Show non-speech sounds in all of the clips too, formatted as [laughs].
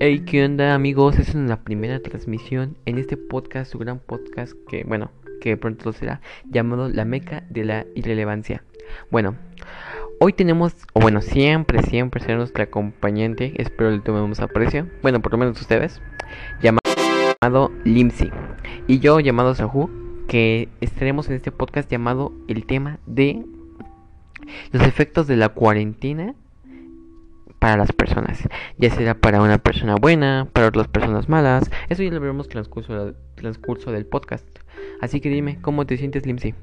Hey, ¿qué onda amigos? Es la primera transmisión en este podcast, su gran podcast que, bueno, que pronto será llamado La Meca de la Irrelevancia. Bueno, hoy tenemos, o bueno, siempre, siempre será nuestra acompañante, espero le tomemos aprecio, bueno, por lo menos ustedes, llamado Limsy, y yo llamado Sahu, que estaremos en este podcast llamado el tema de los efectos de la cuarentena para las personas, ya sea para una persona buena, para otras personas malas, eso ya lo veremos el transcurso del podcast. Así que dime, ¿cómo te sientes, Limsy?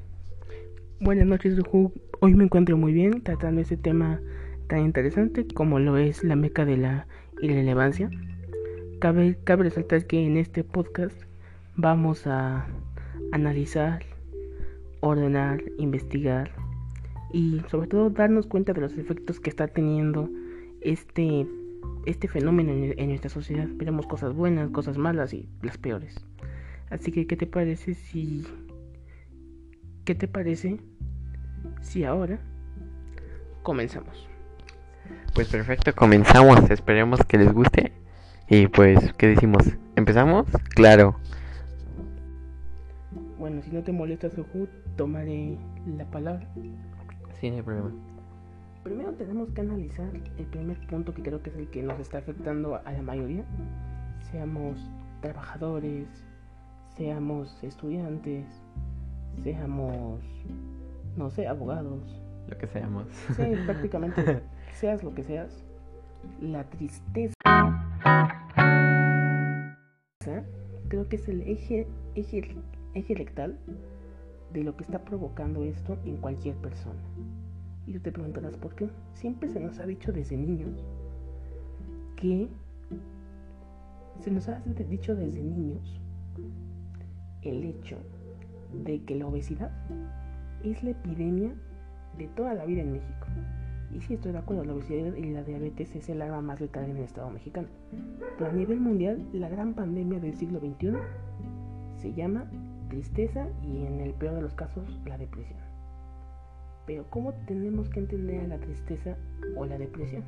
Buenas noches, Ruju. Hoy me encuentro muy bien tratando este tema tan interesante como lo es la meca de la irrelevancia. Cabe resaltar que en este podcast vamos a analizar, ordenar, investigar y sobre todo darnos cuenta de los efectos que está teniendo este, este fenómeno en, nuestra sociedad. Veremos cosas buenas, cosas malas y las peores. Así que, ¿qué te parece si... ¿Qué te parece si ahora comenzamos? Pues perfecto, comenzamos. Esperemos que les guste. Y pues, ¿qué decimos? ¿Empezamos? Claro. Bueno, si no te molesta, Sohu, tomaré la palabra. Sí, no hay problema. Primero tenemos que analizar el primer punto que creo que es el que nos está afectando a la mayoría. Seamos trabajadores, seamos estudiantes, seamos, no sé, abogados. Lo que seamos. Sí, [laughs] prácticamente, seas lo que seas, la tristeza creo que es el eje, eje, eje rectal de lo que está provocando esto en cualquier persona. Y tú te preguntarás por qué. Siempre se nos ha dicho desde niños que se nos ha dicho desde niños el hecho de que la obesidad es la epidemia de toda la vida en México. Y sí, estoy de acuerdo, la obesidad y la diabetes es el arma más letal en el Estado mexicano. Pero a nivel mundial, la gran pandemia del siglo XXI se llama tristeza y en el peor de los casos, la depresión. Pero ¿cómo tenemos que entender a la tristeza o la depresión?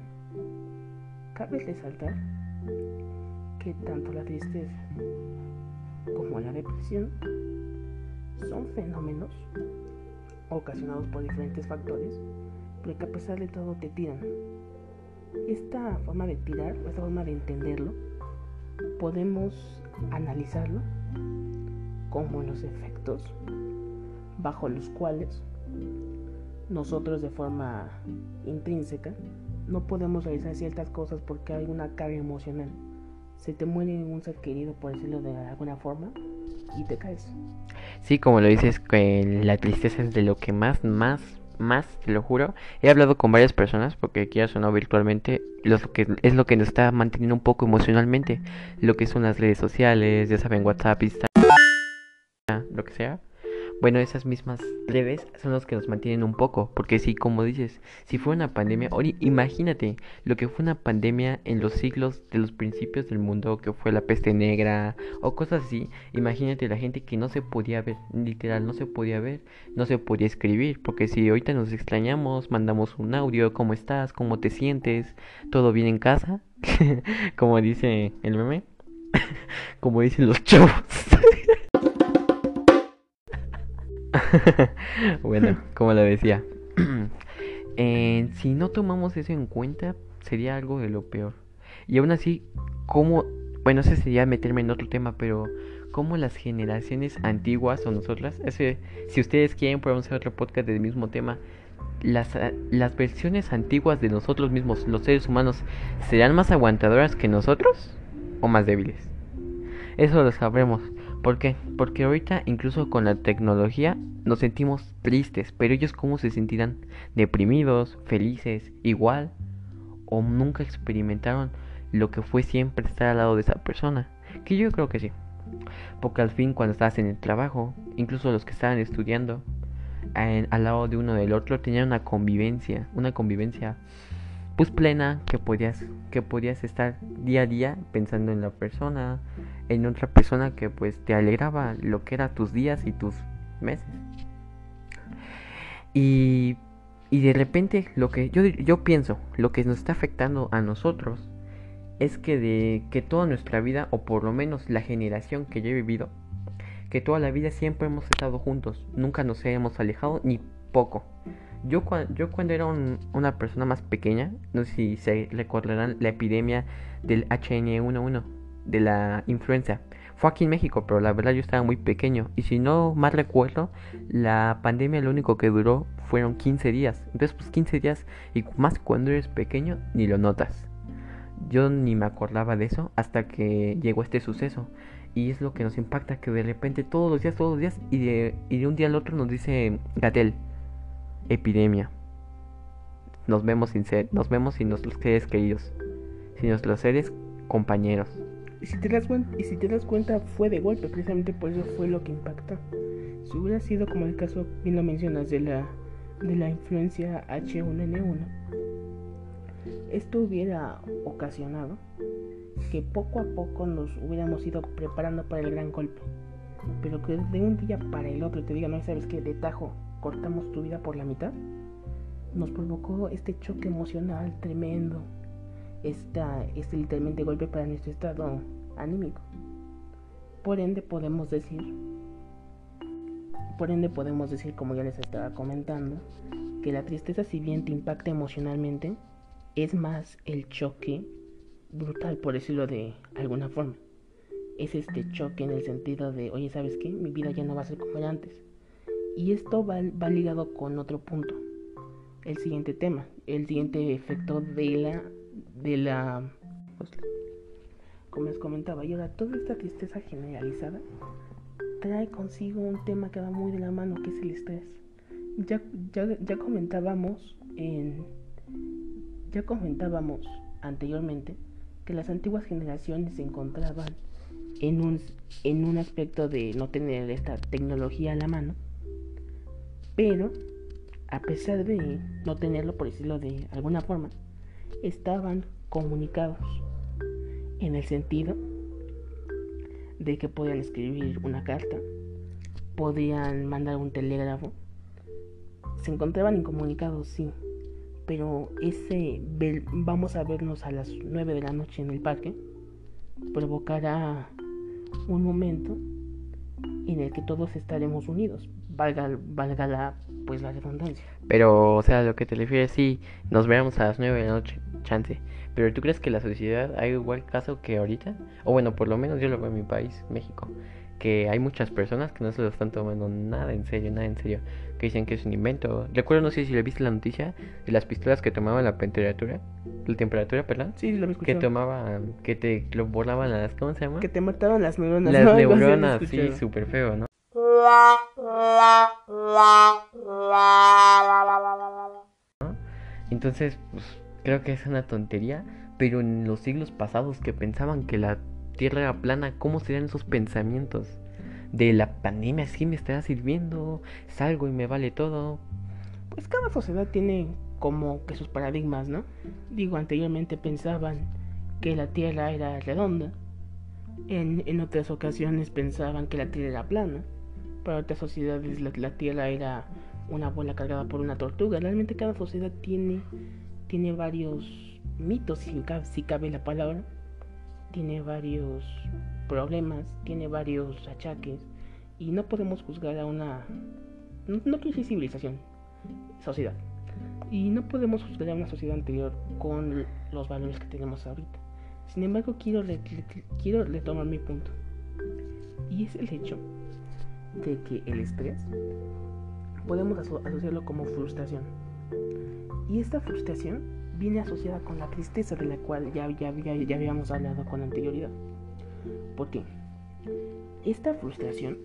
Cabe resaltar que tanto la tristeza como la depresión son fenómenos ocasionados por diferentes factores, pero que a pesar de todo te tiran. Esta forma de tirar, esta forma de entenderlo, podemos analizarlo como los efectos bajo los cuales nosotros de forma intrínseca no podemos realizar ciertas cosas porque hay una carga emocional. Se te muere un ser querido, por decirlo de alguna forma, y te caes. Sí, como lo dices, que la tristeza es de lo que más, más, más, te lo juro. He hablado con varias personas, porque quieras o no virtualmente, lo que es lo que nos está manteniendo un poco emocionalmente. Lo que son las redes sociales, ya saben, WhatsApp, Instagram, lo que sea bueno, esas mismas redes son los que nos mantienen un poco, porque si, como dices, si fue una pandemia, imagínate lo que fue una pandemia en los siglos de los principios del mundo, que fue la peste negra o cosas así, imagínate la gente que no se podía ver, literal, no se podía ver, no se podía escribir, porque si ahorita nos extrañamos, mandamos un audio, ¿cómo estás? ¿Cómo te sientes? ¿Todo bien en casa? [laughs] como dice el meme, [laughs] como dicen los [laughs] chavos. [laughs] bueno, como lo decía, [clears throat] eh, si no tomamos eso en cuenta, sería algo de lo peor. Y aún así, como, bueno, ese sería meterme en otro tema, pero como las generaciones antiguas o nosotras, ese, si ustedes quieren, podemos hacer otro podcast del mismo tema. Las, las versiones antiguas de nosotros mismos, los seres humanos, ¿serán más aguantadoras que nosotros o más débiles? Eso lo sabremos. ¿Por qué? Porque ahorita incluso con la tecnología nos sentimos tristes, pero ellos cómo se sentirán deprimidos, felices, igual o nunca experimentaron lo que fue siempre estar al lado de esa persona. Que yo creo que sí. Porque al fin cuando estabas en el trabajo, incluso los que estaban estudiando al lado de uno del otro tenían una convivencia, una convivencia pues plena que podías que podías estar día a día pensando en la persona en otra persona que pues te alegraba lo que eran tus días y tus meses y, y de repente lo que yo, yo pienso lo que nos está afectando a nosotros es que de que toda nuestra vida, o por lo menos la generación que yo he vivido, que toda la vida siempre hemos estado juntos, nunca nos hemos alejado ni poco. Yo, yo cuando era una persona más pequeña, no sé si se recordarán la epidemia del HN11, de la influenza. Fue aquí en México, pero la verdad yo estaba muy pequeño. Y si no mal recuerdo, la pandemia lo único que duró fueron 15 días. Entonces, pues 15 días, y más cuando eres pequeño, ni lo notas. Yo ni me acordaba de eso hasta que llegó este suceso. Y es lo que nos impacta, que de repente todos los días, todos los días, y de, y de un día al otro nos dice Gatel, epidemia. Nos vemos sin ser, nos vemos sin nuestros seres queridos, sin nuestros seres compañeros. Y si, te das cuenta, y si te das cuenta, fue de golpe, precisamente por eso fue lo que impactó. Si hubiera sido como el caso, bien lo mencionas, de la, de la influencia H1N1, esto hubiera ocasionado que poco a poco nos hubiéramos ido preparando para el gran golpe. Pero que de un día para el otro te diga, no sabes que de tajo cortamos tu vida por la mitad, nos provocó este choque emocional tremendo, esta, este literalmente golpe para nuestro estado anímico. Por ende podemos decir, por ende podemos decir, como ya les estaba comentando, que la tristeza si bien te impacta emocionalmente, es más el choque brutal, por decirlo de alguna forma. Es este choque en el sentido de, oye, ¿sabes qué? Mi vida ya no va a ser como era antes. Y esto va, ligado con otro punto. El siguiente tema, el siguiente efecto de la, de la, como les comentaba, y ahora toda esta tristeza generalizada trae consigo un tema que va muy de la mano, que es el estrés. Ya, ya, ya comentábamos en, ya comentábamos anteriormente que las antiguas generaciones se encontraban en un, en un aspecto de no tener esta tecnología a la mano, pero a pesar de no tenerlo, por decirlo de alguna forma, estaban comunicados en el sentido de que podían escribir una carta, podían mandar un telégrafo, se encontraban incomunicados, sí, pero ese vamos a vernos a las 9 de la noche en el parque provocará un momento en el que todos estaremos unidos, valga, valga la, pues la redundancia. Pero, o sea, lo que te refieres, sí, nos veremos a las 9 de la noche, chance. Pero ¿tú crees que la sociedad hay igual caso que ahorita? O bueno, por lo menos yo lo veo en mi país, México que hay muchas personas que no se lo están tomando nada en serio, nada en serio, que dicen que es un invento. Recuerdo, no sé si le viste la noticia de las pistolas que tomaban la temperatura, la temperatura, perdón. Sí, lo Que tomaban, que te lo volaban las, ¿cómo se llama? Que te mataban las neuronas. Las [laughs] neuronas, sí, súper feo, ¿no? Entonces, pues, creo que es una tontería, pero en los siglos pasados que pensaban que la tierra era plana, ¿cómo serían esos pensamientos? De la pandemia sí me estará sirviendo, salgo y me vale todo. Pues cada sociedad tiene como que sus paradigmas, ¿no? Digo, anteriormente pensaban que la tierra era redonda, en, en otras ocasiones pensaban que la tierra era plana, para otras sociedades la, la tierra era una bola cargada por una tortuga. Realmente cada sociedad tiene, tiene varios mitos, si cabe la palabra, tiene varios problemas, tiene varios achaques y no podemos juzgar a una, no, no civilización, sociedad. Y no podemos juzgar a una sociedad anterior con los valores que tenemos ahorita. Sin embargo, quiero, quiero retomar mi punto. Y es el hecho de que el estrés podemos asociarlo como frustración. Y esta frustración viene asociada con la tristeza de la cual ya, ya, ya, habíamos hablado con anterioridad. ¿Por qué? Esta frustración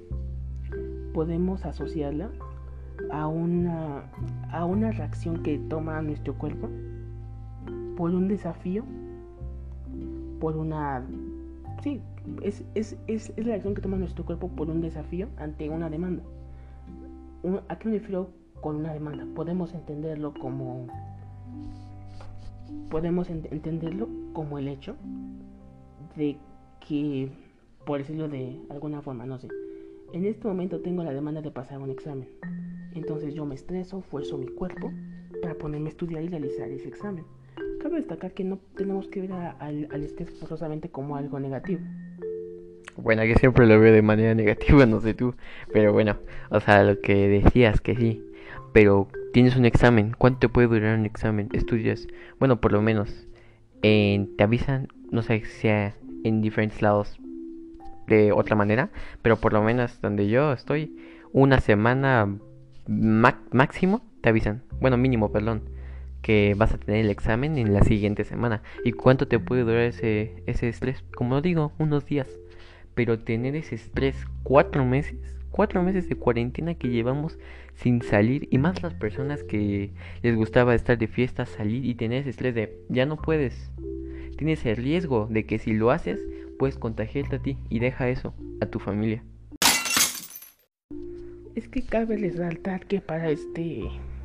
podemos asociarla a una, a una reacción que toma nuestro cuerpo por un desafío, por una... Sí, es, es, es, es la reacción que toma nuestro cuerpo por un desafío ante una demanda. ¿A qué me refiero con una demanda? Podemos entenderlo como podemos entenderlo como el hecho de que, por decirlo de alguna forma, no sé, en este momento tengo la demanda de pasar un examen. Entonces yo me estreso, fuerzo mi cuerpo para ponerme a estudiar y realizar ese examen. cabe destacar que no tenemos que ver al, al estrés forzosamente como algo negativo. Bueno, yo siempre lo veo de manera [laughs] negativa, no sé tú. Pero bueno, o sea, lo que decías que sí. Pero tienes un examen. ¿Cuánto te puede durar un examen? Estudias. Bueno, por lo menos. te avisan, no sé si sea en diferentes lados de otra manera. Pero por lo menos donde yo estoy, una semana máximo te avisan. Bueno, mínimo, perdón. Que vas a tener el examen en la siguiente semana. ¿Y cuánto te puede durar ese, ese estrés? Como digo, unos días. Pero tener ese estrés cuatro meses, cuatro meses de cuarentena que llevamos sin salir y más las personas que les gustaba estar de fiesta, salir y tener ese estrés de ya no puedes. Tienes el riesgo de que si lo haces puedes contagiarte a ti y deja eso a tu familia. Es que cabe resaltar que para este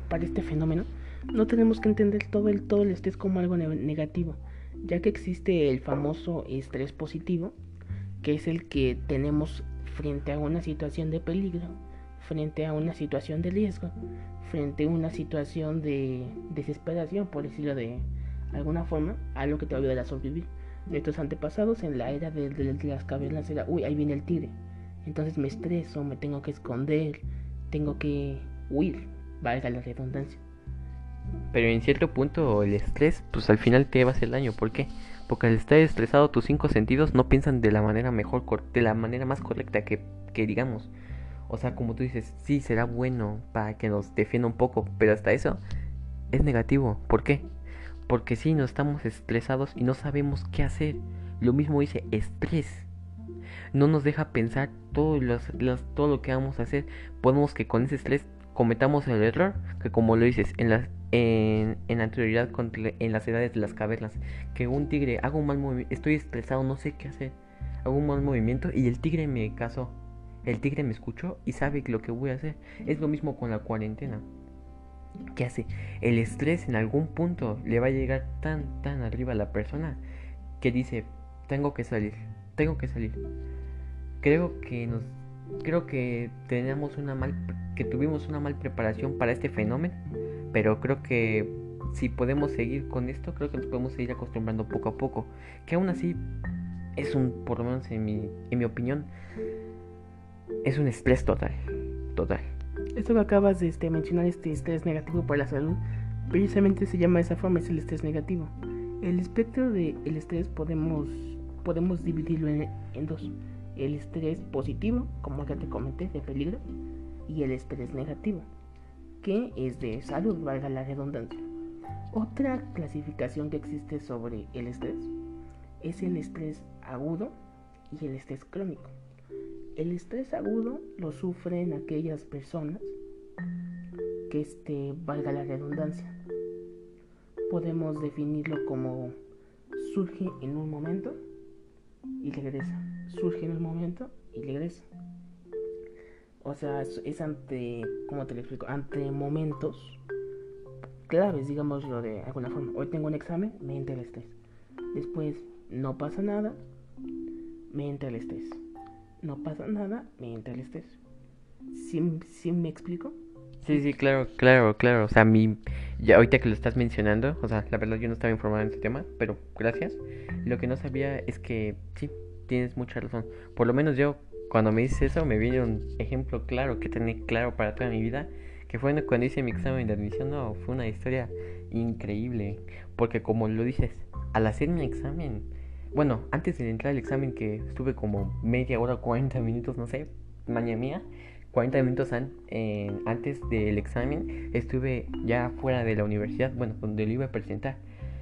para este fenómeno no tenemos que entender todo el todo el estrés como algo negativo, ya que existe el famoso estrés positivo que es el que tenemos frente a una situación de peligro, frente a una situación de riesgo, frente a una situación de desesperación, por decirlo de alguna forma, algo que te va a sobrevivir. Nuestros antepasados en la era de, las cavernas era, uy, ahí viene el tigre. Entonces me estreso, me tengo que esconder, tengo que huir, valga la redundancia. Pero en cierto punto el estrés, pues al final te va a hacer daño. ¿Por qué? Porque al estar estresado tus cinco sentidos no piensan de la manera mejor, de la manera más correcta que, que digamos. O sea, como tú dices, sí, será bueno para que nos defienda un poco, pero hasta eso es negativo. ¿Por qué? Porque si sí, nos estamos estresados y no sabemos qué hacer. Lo mismo dice estrés. No nos deja pensar todo, todo lo que vamos a hacer. Podemos que con ese estrés cometamos el error que como lo dices en la en, anterioridad en las edades de las cavernas que un tigre hago un mal movimiento estoy estresado no sé qué hacer hago un mal movimiento y el tigre me casó el tigre me escuchó y sabe lo que voy a hacer es lo mismo con la cuarentena ¿Qué hace? El estrés en algún punto le va a llegar tan, tan arriba a la persona que dice, tengo que salir, tengo que salir. Creo que nos creo que tenemos una mal que tuvimos una mal preparación para este fenómeno, pero creo que si podemos seguir con esto, creo que nos podemos seguir acostumbrando poco a poco, que aún así es un por lo menos en mi en mi opinión es un estrés total, total. Esto que acabas de este, mencionar, este estrés negativo para la salud, precisamente se llama de esa forma, es el estrés negativo. El espectro del estrés podemos, podemos dividirlo en dos el estrés positivo, como ya te comenté, de peligro, y el estrés negativo, que es de salud, valga la redundancia. Otra clasificación que existe sobre el estrés es el estrés agudo y el estrés crónico. El estrés agudo lo sufren aquellas personas que este, valga la redundancia. Podemos definirlo como surge en un momento y regresa. Surge en un momento y regresa. O sea, es, ante, ¿cómo te lo explico? Ante momentos claves, digámoslo de alguna forma. Hoy tengo un examen, me entra el estrés. Después, no pasa nada, me entra el estrés. No pasa nada, me entra el estrés. ¿Sí, ¿Sí me explico? Sí, sí, claro, claro, claro. O sea, mi, ya ahorita que lo estás mencionando, o sea, la verdad yo no estaba informado en este tema, pero gracias. Lo que no sabía es que sí, tienes mucha razón. Por lo menos yo, cuando me dices eso, me viene un ejemplo claro que tenía claro para toda mi vida, que fue cuando hice mi examen de admisión. No, fue una historia increíble, porque como lo dices, al hacer mi examen, bueno, antes de entrar al examen que estuve como media hora, 40 minutos, no sé, mañana mía 40 minutos antes del examen estuve ya fuera de la universidad, bueno, donde lo iba a presentar.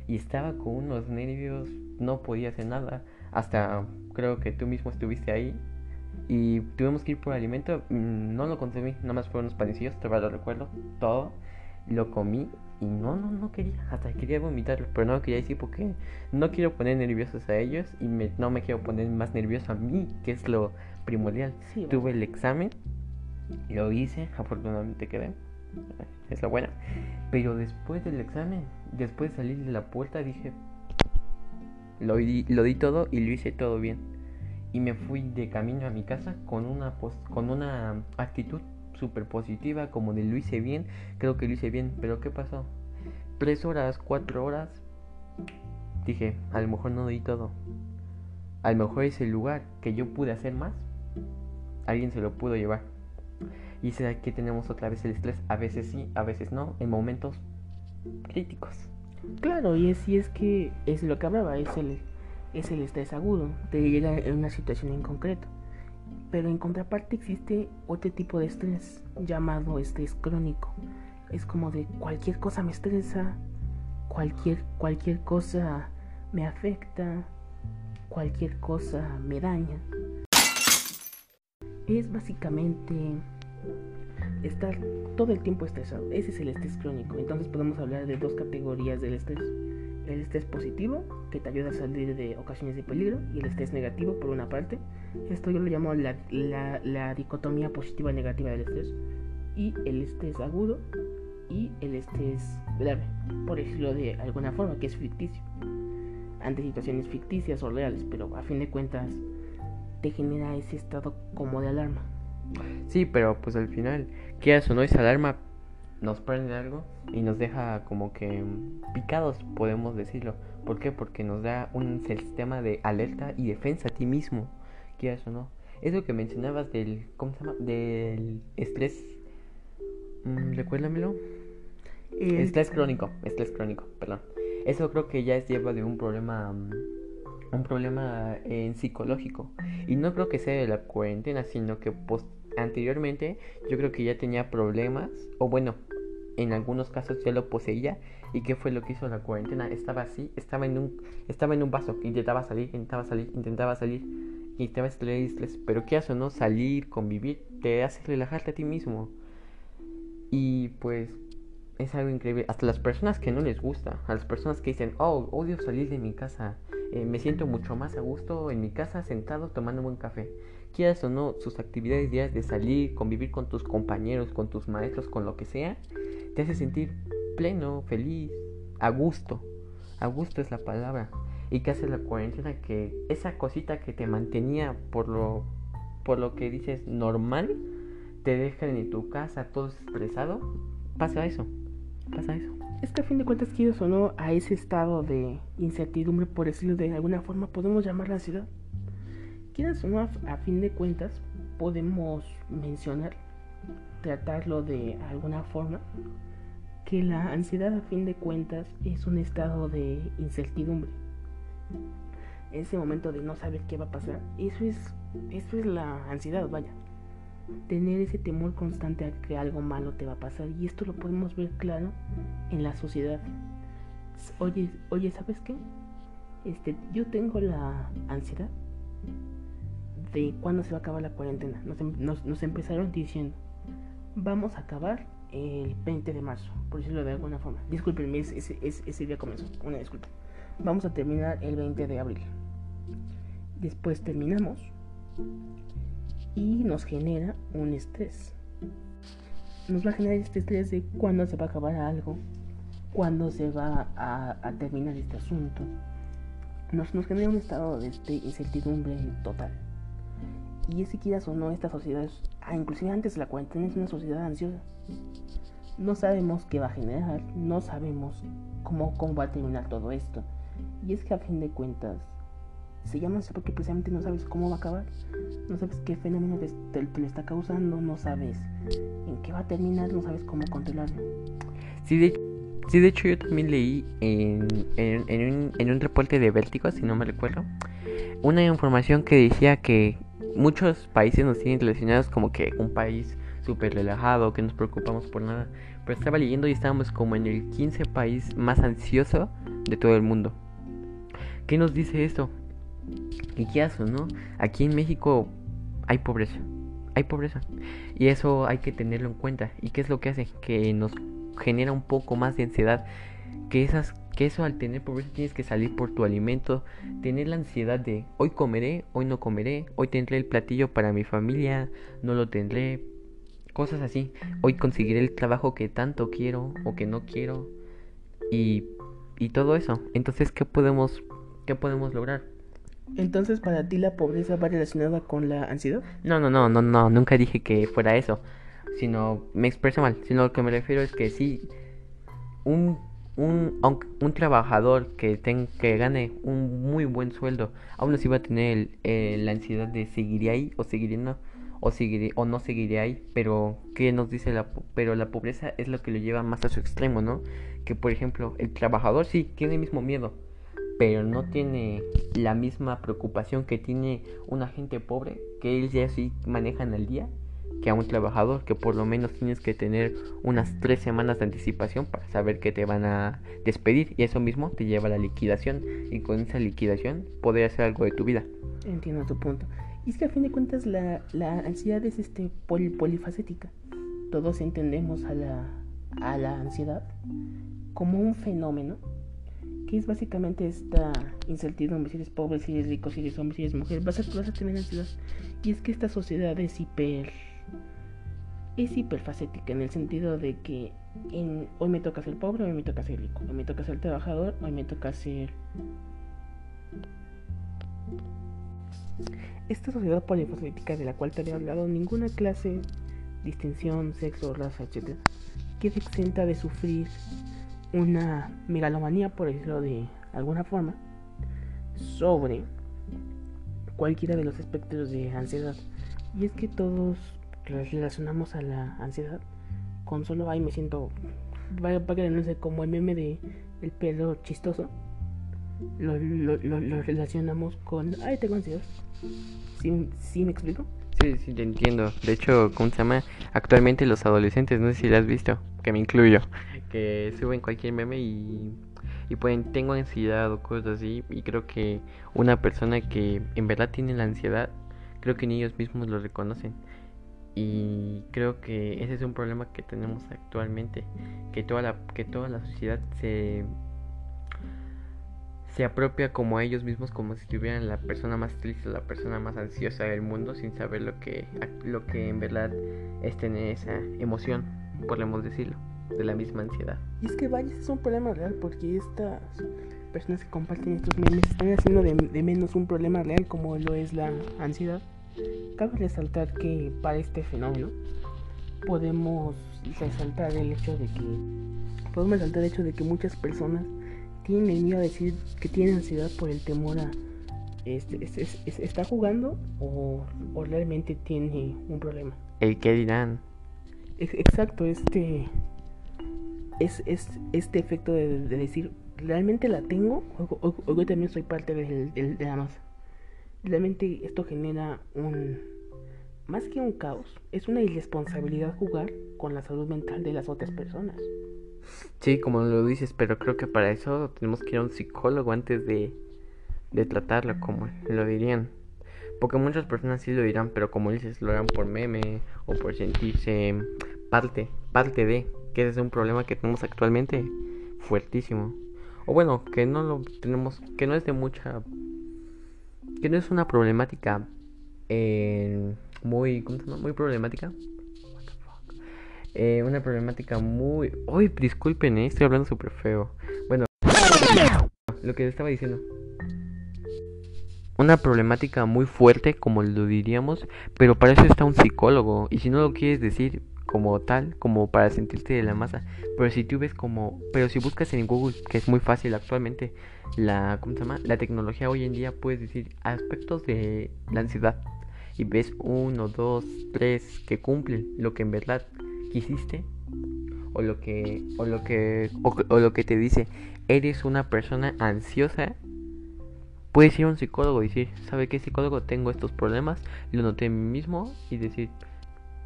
Y estaba con unos nervios, no podía hacer nada. Hasta creo que tú mismo estuviste ahí. Y tuvimos que ir por alimento. Mm, no lo consumí, nada más fueron unos panecillos, todavía lo recuerdo. Todo. Lo comí y no, no, no quería. Hasta quería vomitarlo, pero no lo quería decir porque no quiero poner nerviosos a ellos y no me quiero poner más nervioso a mí, que es lo primordial. Tuve el examen lo hice, afortunadamente quedé. Es la buena. Pero después del examen, después de salir de la puerta, dije, lo di, lo di todo y lo hice todo bien. Y me fui de camino a mi casa con una, con una actitud súper positiva, como de lo hice bien, creo que lo hice bien. Pero ¿qué pasó? Tres horas, cuatro horas, dije, a lo mejor no di todo. A lo mejor es el lugar que yo pude hacer más. Alguien se lo pudo llevar. Y es aquí tenemos otra vez el estrés. A veces sí, a veces no, en momentos críticos. Claro, y es, es que es lo que hablaba, es el, es el estrés agudo, de llegar en una situación en concreto. Pero en contraparte existe otro tipo de estrés llamado estrés crónico. Es como de cualquier cosa me estresa, cualquier, cualquier cosa me afecta, cualquier cosa me daña. Es básicamente estar todo el tiempo estresado. Ese es el estrés crónico. Entonces podemos hablar de dos categorías del estrés. El estrés positivo, que te ayuda a salir de ocasiones de peligro, y el estrés negativo, por una parte. Esto yo lo llamo la, dicotomía positiva-negativa del estrés. Y el estrés agudo y el estrés grave, por decirlo de alguna forma, que es ficticio. Ante situaciones ficticias o reales, pero a fin de cuentas te genera ese estado como de alarma. Sí, pero pues al final, quieras o no, esa alarma nos prende algo y nos deja como que picados, podemos decirlo. ¿Por qué? Porque nos da un sistema de alerta y defensa a ti mismo, quieras o no. Eso que mencionabas del, ¿cómo se llama? Del estrés. Mm, recuérdamelo. Estrés crónico, estrés crónico, perdón. Eso creo que ya es lleva de un problema mm, un problema en psicológico y no creo que sea de la cuarentena, sino que post anteriormente yo creo que ya tenía problemas, o bueno, en algunos casos ya lo poseía. ¿Y qué fue lo que hizo la cuarentena? Estaba así, estaba en un, estaba en un vaso, intentaba salir, intentaba salir, intentaba salir, estaba estrés, pero qué hace, ¿no? Salir, convivir, te hace relajarte a ti mismo. Y pues es algo increíble. Hasta las personas que no les gusta, a las personas que dicen, oh, odio salir de mi casa, eh, me siento mucho más a gusto en mi casa sentado tomando un buen café quieras o no, sus actividades diarias de salir, convivir con tus compañeros, con tus maestros, con lo que sea, te hace sentir pleno, feliz, a gusto. A gusto es la palabra. ¿Y qué hace la cuarentena? Que esa cosita que te mantenía por lo, por lo que dices normal, te deja en tu casa todo estresado. Pasa eso. Pasa eso. Es que a fin de cuentas, quieres o no, a ese estado de incertidumbre, por decirlo de alguna forma, podemos llamar la ciudad a fin de cuentas, podemos mencionar, tratarlo de alguna forma, que la ansiedad a fin de cuentas es un estado de incertidumbre. Ese momento de no saber qué va a pasar, eso es, eso es la ansiedad, vaya. Tener ese temor constante a que algo malo te va a pasar. Y esto lo podemos ver claro en la sociedad. Oye, oye, ¿sabes qué? Este, yo tengo la ansiedad de cuándo se va a acabar la cuarentena. Em, nos, empezaron diciendo, vamos a acabar el 20 de marzo, por decirlo de alguna forma. Disculpenme, ese, ese, día comenzó, una disculpa. Vamos a terminar el 20 de abril. Después terminamos y nos genera un estrés. Nos va a generar este estrés de cuándo se va a acabar algo, cuándo se va a, terminar este asunto. Nos, nos genera un estado de incertidumbre total. Y es si quieras o no, esta sociedad, ah, inclusive antes de la cuarentena, es una sociedad ansiosa. No sabemos qué va a generar, no sabemos cómo, cómo va a terminar todo esto. Y es que a fin de cuentas, se llama así porque precisamente no sabes cómo va a acabar, no sabes qué fenómeno te, te, está causando, no sabes en qué va a terminar, no sabes cómo controlarlo. Sí, de, sí, de hecho yo también leí en, en, en, un, en un reporte de Vértigo, si no me recuerdo, una información que decía que muchos países nos tienen relacionados como que un país súper relajado, que nos preocupamos por nada. Pero estaba leyendo y estábamos como en el 15 país más ansioso de todo el mundo. ¿Qué nos dice esto? ¿Y qué hace, no? Aquí en México hay pobreza. Hay pobreza. Y eso hay que tenerlo en cuenta. ¿Y qué es lo que hace? Que nos genera un poco más de ansiedad. Que esas que eso al tener pobreza tienes que salir por tu alimento, tener la ansiedad de hoy comeré, hoy no comeré, hoy tendré el platillo para mi familia, no lo tendré, cosas así. Hoy conseguiré el trabajo que tanto quiero o que no quiero y, y todo eso. Entonces, ¿qué podemos, qué podemos lograr? Entonces, para ti la pobreza va relacionada con la ansiedad? No, no, no, no, no, nunca dije que fuera eso, sino me expreso mal, sino lo que me refiero es que sí, un un, un trabajador que, ten, que gane un muy buen sueldo, aún así va a tener la ansiedad de seguir ahí o seguir no, o, seguiré, o no seguiré ahí, pero ¿qué nos dice la, pero la pobreza es lo que lo lleva más a su extremo, ¿no? Que por ejemplo, el trabajador sí tiene el mismo miedo, pero no tiene la misma preocupación que tiene una gente pobre, que él ya sí manejan al día que a un trabajador que por lo menos tienes que tener unas tres semanas de anticipación para saber que te van a despedir y eso mismo te lleva a la liquidación y con esa liquidación poder hacer algo de tu vida. Entiendo tu punto. Y es que a fin de cuentas la, la ansiedad es este polifacética. Todos entendemos a la, a la ansiedad como un fenómeno que es básicamente esta incertidumbre si eres pobre, si eres rico, si eres hombre, si eres mujer, vas a, vas a tener ansiedad. Y es que esta sociedad es hiper es hiperfacética en el sentido de que hoy me toca ser pobre, hoy me toca ser rico, hoy me toca ser trabajador, hoy me toca ser... Esta sociedad polifacética de la cual te había hablado, ninguna clase, distinción, sexo, raza, etc. queda exenta de sufrir una megalomanía, por decirlo de alguna forma, sobre cualquiera de los aspectos de ansiedad. Y es que todos relacionamos a la ansiedad con solo, ay, me siento, para que no sé, como el meme de el pelo chistoso, lo, lo, lo, relacionamos con, ay, tengo ansiedad. ¿Sí, ¿Sí, me explico? Sí, sí, te entiendo. De hecho, ¿cómo se llama? Actualmente los adolescentes, no sé si lo has visto, que me incluyo, que suben cualquier meme y, y pueden, tengo ansiedad o cosas así. Y creo que una persona que en verdad tiene la ansiedad, creo que ni ellos mismos lo reconocen. Y creo que ese es un problema que tenemos actualmente, que toda la, que toda la sociedad se, se apropia como a ellos mismos como si tuvieran la persona más triste, la persona más ansiosa del mundo sin saber lo que, lo que en verdad es tener esa emoción, podemos decirlo, de la misma ansiedad. Y es que vaya, es un problema real porque estas personas que comparten estos memes están haciendo de menos un problema real como lo es la ansiedad. Cabe resaltar que para este fenómeno podemos resaltar el hecho de que podemos resaltar el hecho de que muchas personas tienen el miedo a decir que tienen ansiedad por el temor a este, está jugando o, realmente tiene un problema. El que dirán. exacto, este es, este efecto de, decir realmente la tengo o, yo también soy parte de la masa realmente esto genera un más que un caos, es una irresponsabilidad jugar con la salud mental de las otras personas. Sí, como lo dices, pero creo que para eso tenemos que ir a un psicólogo antes de, de tratarlo, como lo dirían. Porque muchas personas sí lo dirán, pero como dices, lo harán por meme o por sentirse parte, parte de, que ese es un problema que tenemos actualmente fuertísimo. O bueno, que no lo tenemos, que no es de mucha que no es una problemática eh, muy, ¿cómo se llama? Muy problemática. Eh, una problemática muy... Uy, disculpen, eh, estoy hablando súper feo. Bueno, lo que estaba diciendo. Una problemática muy fuerte, como lo diríamos, pero para eso está un psicólogo. Y si no lo quieres decir, como tal, como para sentirte de la masa. Pero si tú ves como, pero si buscas en Google, que es muy fácil actualmente, la, ¿cómo se llama? La tecnología hoy en día puedes decir aspectos de la ansiedad. Y ves uno, dos, tres que cumplen lo que en verdad quisiste o lo que o lo que o, lo que te dice. Eres una persona ansiosa. Puedes ir a un psicólogo y decir sabe qué psicólogo tengo estos problemas lo noté en mí mismo y decir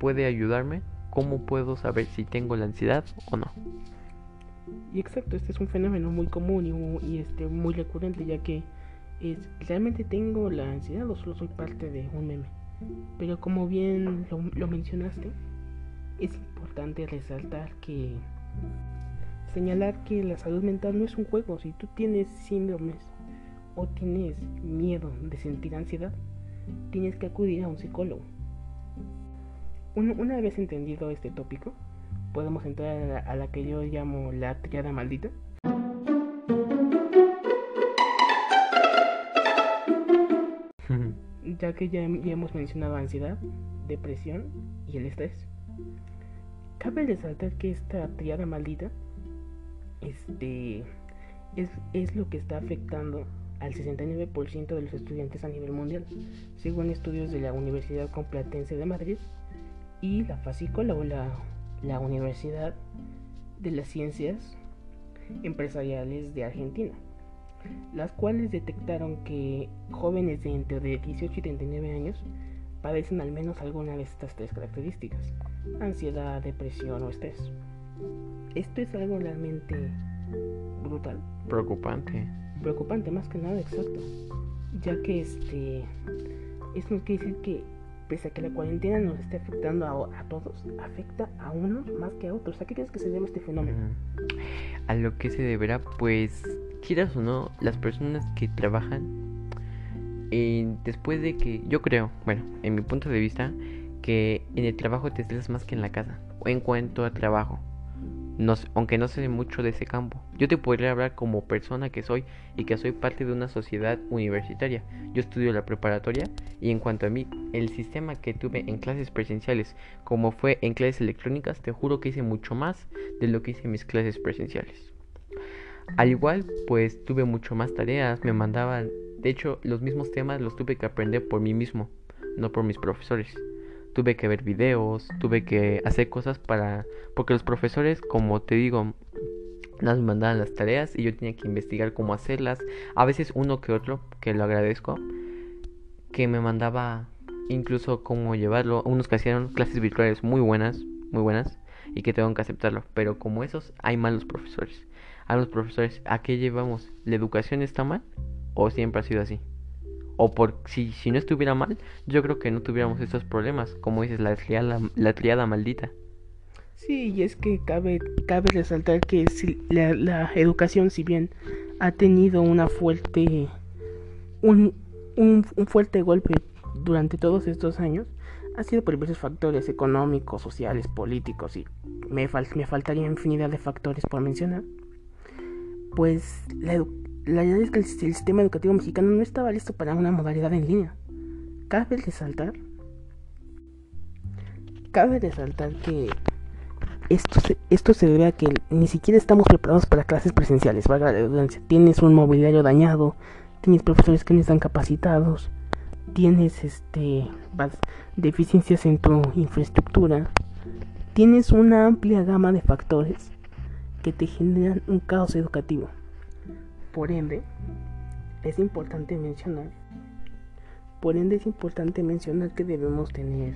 puede ayudarme ¿cómo puedo saber si tengo la ansiedad o no? Y exacto, este es un fenómeno muy común y, este, muy recurrente, ya que realmente tengo la ansiedad o solo soy parte de un meme. Pero como bien lo, lo mencionaste, es importante resaltar que señalar que la salud mental no es un juego. Si tú tienes síndromes o tienes miedo de sentir ansiedad, tienes que acudir a un psicólogo una vez entendido este tópico, podemos entrar a la, que yo llamo la triada maldita. [laughs] ya que ya, hemos mencionado ansiedad, depresión y el estrés. Cabe resaltar que esta triada maldita este, es, es lo que está afectando al 69% de los estudiantes a nivel mundial, según estudios de la Universidad Complutense de Madrid y la FACICOLA o la, la Universidad de las Ciencias Empresariales de Argentina, las cuales detectaron que jóvenes de entre 18 y 39 años padecen al menos alguna de estas tres características, ansiedad, depresión o estrés. Esto es algo realmente brutal. Preocupante. Preocupante más que nada, exacto. Ya que este... Esto quiere decir que pese a que la cuarentena nos esté afectando a, todos, afecta a unos más que a otros. ¿A qué crees que se debe este fenómeno? A lo que se deberá, pues, quieras o no, las personas que trabajan, eh, después de que, yo creo, bueno, en mi punto de vista, que en el trabajo te estresas más que en la casa, o en cuanto a trabajo no, aunque no sé mucho de ese campo. Yo te podría hablar como persona que soy y que soy parte de una sociedad universitaria. Yo estudio la preparatoria y en cuanto a mí, el sistema que tuve en clases presenciales, como fue en clases electrónicas, te juro que hice mucho más de lo que hice en mis clases presenciales. Al igual, pues tuve mucho más tareas, me mandaban, de hecho, los mismos temas los tuve que aprender por mí mismo, no por mis profesores tuve que ver videos, tuve que hacer cosas para... Porque los profesores, como te digo, nos mandaban las tareas y yo tenía que investigar cómo hacerlas. A veces uno que otro, que lo agradezco, que me mandaba incluso cómo llevarlo. Unos que hacían clases virtuales muy buenas, muy buenas, y que tengo que aceptarlo. Pero como esos, hay malos profesores. Hay los profesores, ¿a qué llevamos? ¿La educación está mal? ¿O siempre ha sido así? O por si, si no estuviera mal, yo creo que no tuviéramos estos problemas, como dices, la triada, maldita. Sí, y es que cabe, cabe resaltar que si la, la, educación, si bien ha tenido una fuerte, un, un, fuerte golpe durante todos estos años, ha sido por diversos factores económicos, sociales, políticos, y me, fal me faltaría infinidad de factores por mencionar. Pues la, educación la realidad es que el, sistema educativo mexicano no estaba listo para una modalidad en línea. Cabe resaltar, cabe resaltar que esto se, esto se debe a que ni siquiera estamos preparados para clases presenciales. Tienes un mobiliario dañado, tienes profesores que no están capacitados, tienes este deficiencias en tu infraestructura, tienes una amplia gama de factores que te generan un caos educativo. Por ende, es importante mencionar, por ende es importante mencionar que debemos tener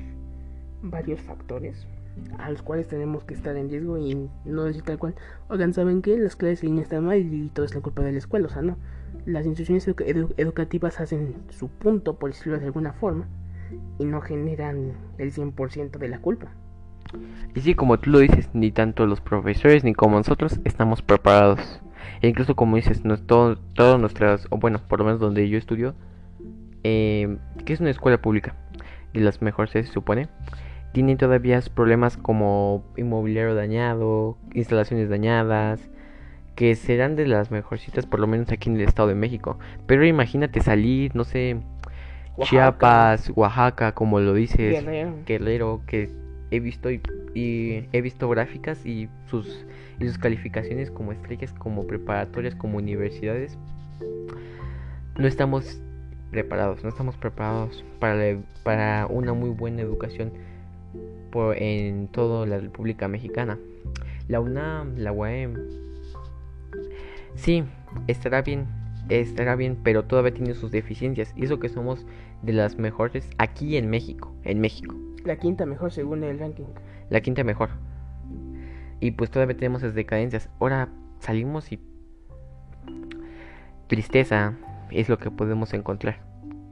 varios factores a los cuales tenemos que estar en riesgo y no decir tal cual, oigan, ¿saben que Las clases en línea están mal y todo es la culpa de la escuela, o sea, no. Las instituciones edu educativas hacen su punto, por decirlo de alguna forma, y no generan el 100% de la culpa. Y sí, como tú lo dices, ni tanto los profesores ni como nosotros estamos preparados. E incluso como dices, no, todo, todas nuestras, o bueno, por lo menos donde yo estudio, eh, que es una escuela pública, y las mejores se supone, tienen todavía problemas como inmobiliario dañado, instalaciones dañadas, que serán de las mejorcitas por lo menos aquí en el Estado de México. Pero imagínate salir, no sé, Chiapas, Oaxaca, como lo dices, Guerrero, que he visto y, he visto gráficas y sus y sus calificaciones como estrellas, como preparatorias, como universidades, no estamos preparados, no estamos preparados para, para una muy buena educación por, en toda la República Mexicana. La UNAM, la UAM, sí, estará bien, estará bien, pero todavía tiene sus deficiencias. Y eso que somos de las mejores aquí en México, en México. La quinta mejor según el ranking. La quinta mejor. Y pues todavía tenemos esas decadencias. Ahora salimos y tristeza es lo que podemos encontrar.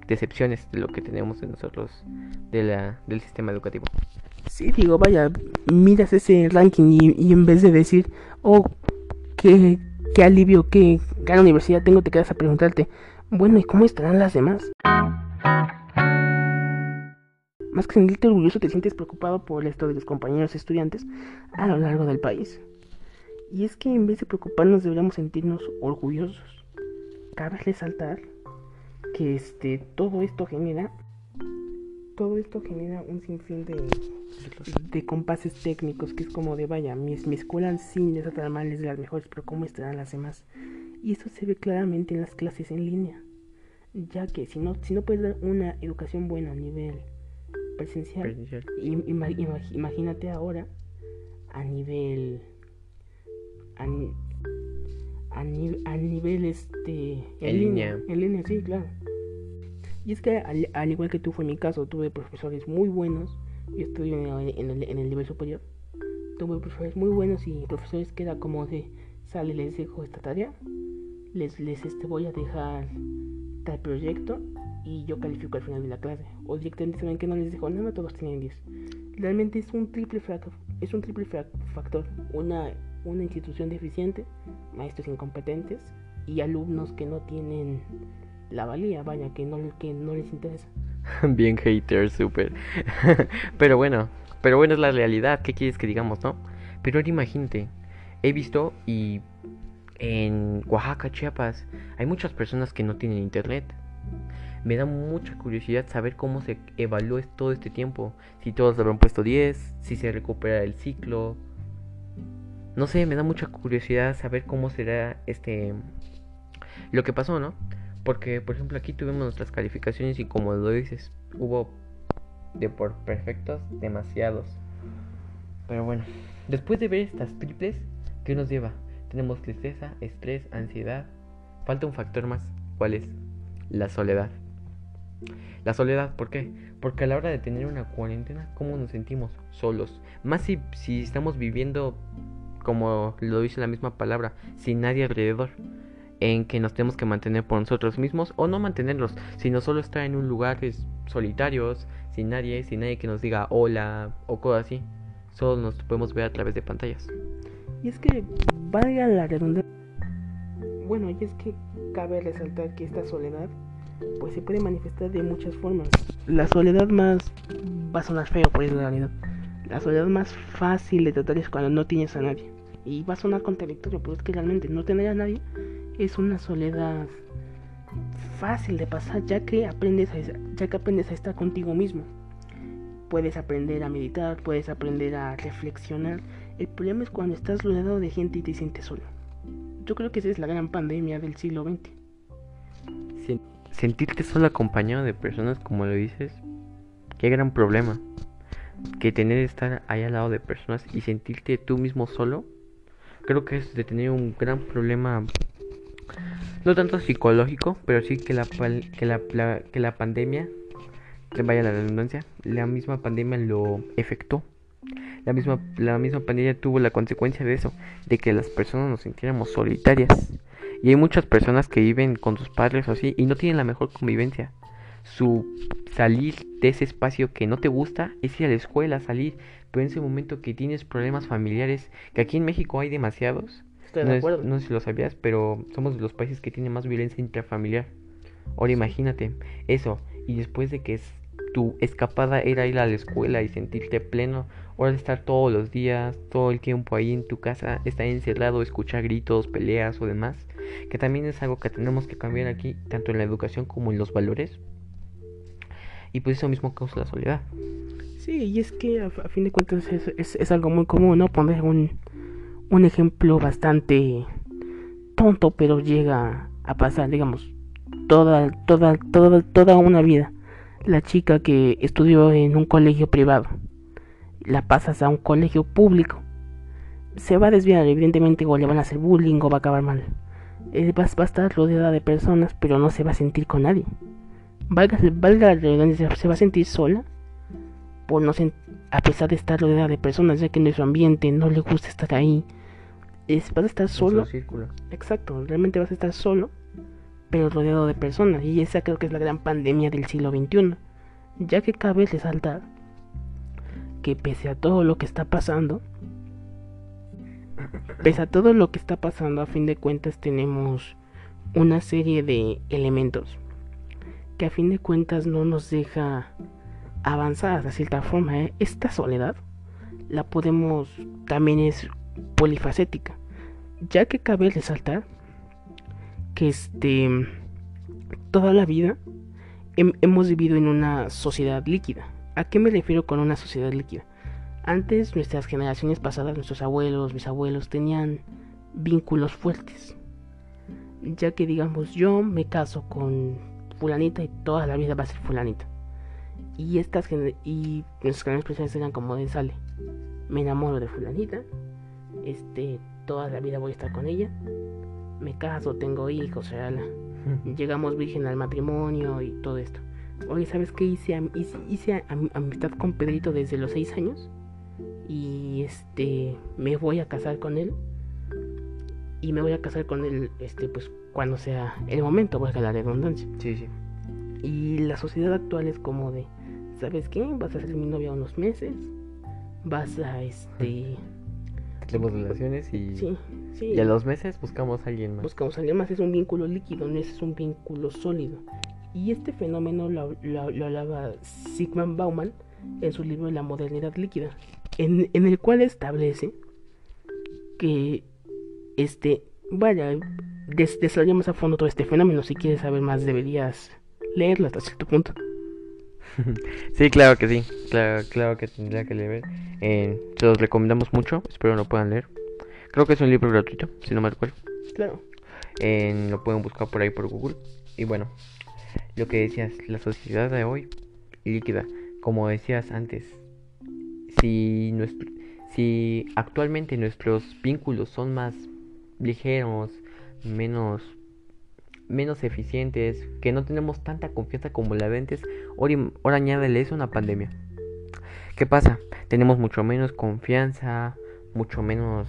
Decepciones de lo que tenemos en nosotros de la, del sistema educativo. Sí, digo, vaya, miras ese ranking y, y en vez de decir, oh, qué, qué alivio, qué gran universidad tengo, te quedas a preguntarte, bueno, ¿y cómo estarán las demás? Más que sentirte orgulloso, te sientes preocupado por el estado de los compañeros estudiantes a lo largo del país. Y es que en vez de preocuparnos deberíamos sentirnos orgullosos. Cabe resaltar que este, todo esto genera todo esto genera un sinfín de, de compases técnicos que es como de vaya, mi, mi escuela sí está tan mal, es de las mejores, pero ¿cómo estarán las demás? Y eso se ve claramente en las clases en línea, ya que si no, si no puedes dar una educación buena a nivel presencial, imagínate ahora a nivel a, a, nivel este en, línea. En línea, sí, claro. Y es que al, igual que tú fue mi caso, tuve profesores muy buenos. Yo en, el, en el nivel superior. Tuve profesores muy buenos y profesores que era como de, sale, les dejo esta tarea, les, les este, voy a dejar tal proyecto y yo califico al final de la clase. O directamente saben que no les dejo nada, todos tienen 10. Realmente es un triple, es un triple factor. Una, una institución deficiente, maestros incompetentes y alumnos que no tienen la valía, vaya, que no, que no les interesa. [laughs] Bien hater, súper. [laughs] pero bueno, pero bueno, es la realidad, ¿qué quieres que digamos, no? Pero ahora imagínate, he visto y en Oaxaca, Chiapas, hay muchas personas que no tienen internet. Me da mucha curiosidad saber cómo se evaluó todo este tiempo. Si todos habrán puesto 10, si se recupera el ciclo. No sé, me da mucha curiosidad saber cómo será este lo que pasó, ¿no? Porque, por ejemplo, aquí tuvimos nuestras calificaciones y como lo dices, hubo de por perfectos demasiados. Pero bueno, después de ver estas triples, ¿qué nos lleva? Tenemos tristeza, estrés, ansiedad. Falta un factor más. ¿Cuál es? La soledad. La soledad, ¿por qué? Porque a la hora de tener una cuarentena, ¿cómo nos sentimos? Solos. Más si, si estamos viviendo, como lo dice la misma palabra, sin nadie alrededor en que nos tenemos que mantener por nosotros mismos o no mantenerlos, sino solo estar en un lugar solitarios, sin nadie, sin nadie que nos diga hola o cosas así. Solo nos podemos ver a través de pantallas. Y es que valga la redundancia. Bueno, y es que cabe resaltar que esta soledad pues se puede manifestar de muchas formas. La soledad más va a sonar feo por eso la realidad. La soledad más fácil de tratar es cuando no tienes a nadie. Y va a sonar contradictorio, pero es que realmente no tener a nadie es una soledad fácil de pasar ya que aprendes a, ya que aprendes a estar contigo mismo. Puedes aprender a meditar, puedes aprender a reflexionar. El problema es cuando estás rodeado de gente y te sientes solo. Yo creo que esa es la gran pandemia del siglo XX. Sentirte solo acompañado de personas como lo dices, qué gran problema. Que tener estar ahí al lado de personas y sentirte tú mismo solo, creo que es de tener un gran problema no tanto psicológico, pero sí que la, que la, que la pandemia, vaya la redundancia, la misma pandemia lo efectuó. La misma, la misma pandemia tuvo la consecuencia de eso, de que las personas nos sintiéramos solitarias. Y hay muchas personas que viven con sus padres o así y no tienen la mejor convivencia. Su salir de ese espacio que no te gusta es ir a la escuela, salir, pero en ese momento que tienes problemas familiares, que aquí en México hay demasiados, no, sé si lo sabías, pero somos de los países que tienen más violencia intrafamiliar. Ahora imagínate eso. Y después de que tu escapada era ir a la escuela y sentirte pleno, ahora estar todos los días, todo el tiempo ahí en tu casa, estar encerrado, escuchar gritos, peleas o demás, que también es algo que tenemos que cambiar aquí, tanto en la educación como en los valores. Y pues eso mismo causa la soledad. Sí, y es que a, fin de cuentas es, es, es algo muy común, ¿no? Poner un, un ejemplo bastante tonto, pero llega a pasar, digamos, toda, toda, toda, toda una vida. La chica que estudió en un colegio privado, la pasas a un colegio público, se va a desviar, evidentemente, o le van a hacer bullying o va a acabar mal. Eh, va, a estar rodeada de personas, pero no se va a sentir con nadie. Valga, valga la se va a sentir sola por no a pesar de estar rodeada de personas, ya que en su ambiente no le gusta estar ahí, es, vas a estar solo. Exacto, realmente vas a estar solo, pero rodeado de personas. Y esa creo que es la gran pandemia del siglo XXI. Ya que cabe resaltar que pese a todo lo que está pasando, pese a todo lo que está pasando, a fin de cuentas tenemos una serie de elementos que a fin de cuentas no nos deja avanzar de cierta forma. ¿eh? Esta soledad la podemos, también es polifacética, ya que cabe resaltar que este toda la vida hemos vivido en una sociedad líquida. ¿A qué me refiero con una sociedad líquida? Antes nuestras generaciones pasadas, nuestros abuelos, mis abuelos, tenían vínculos fuertes. Ya que digamos, yo me caso con fulanita y toda la vida va a ser fulanita. Y estas y nuestras generaciones eran como de sale. Me enamoro de fulanita. Este, toda la vida voy a estar con ella. Me caso, tengo hijos, la [laughs] llegamos virgen al matrimonio y todo esto. Oye, ¿sabes qué? Hice, hice, amistad con Pedrito desde los 6 años. Y este, me voy a casar con él. Y me voy a casar con él, este, pues cuando sea el momento, a la redundancia. Sí, sí. Y la sociedad actual es como de, ¿sabes qué? Vas a ser mi novia unos meses. Vas a, este tenemos relaciones y, sí, sí. y a los meses buscamos a alguien más. Buscamos a alguien más, es un vínculo líquido, no es un vínculo sólido. Y este fenómeno lo, hablaba Sigmund Bauman en su libro La modernidad líquida, en, el cual establece que este, vaya, des, desarrollamos a fondo todo este fenómeno. Si quieres saber más, deberías leerlo hasta cierto punto. [laughs] sí, claro que sí. Claro, claro que tendría que leer. Eh, se los recomendamos mucho. Espero lo puedan leer. Creo que es un libro gratuito, si no me recuerdo. Claro. Eh, lo pueden buscar por ahí por Google. Y bueno, lo que decías, la sociedad de hoy líquida. Como decías antes, si, nuestro, si actualmente nuestros vínculos son más ligeros, menos menos eficientes, que no tenemos tanta confianza como la de antes, ahora, ahora añádele eso una pandemia. ¿Qué pasa? Tenemos mucho menos confianza, mucho menos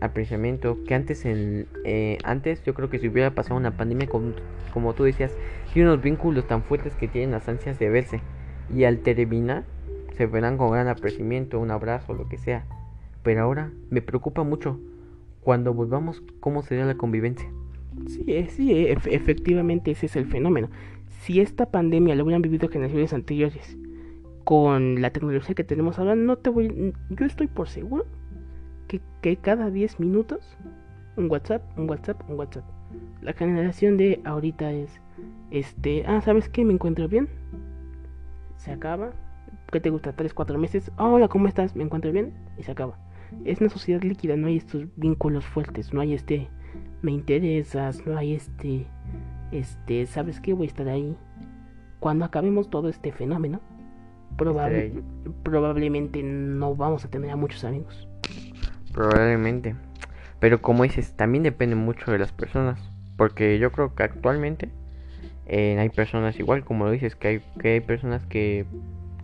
apreciamiento que antes en eh, antes yo creo que si hubiera pasado una pandemia como tú decías tiene unos vínculos tan fuertes que tienen las ansias de verse. Y al terminar se verán con gran apreciamiento un abrazo lo que sea. Pero ahora me preocupa mucho cuando volvamos cómo será la convivencia Sí, eh, sí, eh, efectivamente ese es el fenómeno. Si esta pandemia lo hubieran vivido generaciones anteriores con la tecnología que tenemos ahora, no te voy, yo estoy por seguro que, que cada 10 minutos un WhatsApp, un WhatsApp, un WhatsApp. La generación de ahorita es, este, ah, ¿sabes qué? Me encuentro bien. Se acaba. ¿Qué te gusta? ¿Tres, cuatro meses? hola, ¿cómo estás? ¿Me encuentro bien? Y se acaba. Es una sociedad líquida, no hay estos vínculos fuertes, no hay este me interesas, no hay este, este, ¿sabes qué? Voy a estar ahí. Cuando acabemos todo este fenómeno, probablemente no vamos a tener a muchos amigos. Probablemente. Pero como dices, también depende mucho de las personas. Porque yo creo que actualmente eh, hay personas igual, como lo dices, que hay, que hay personas que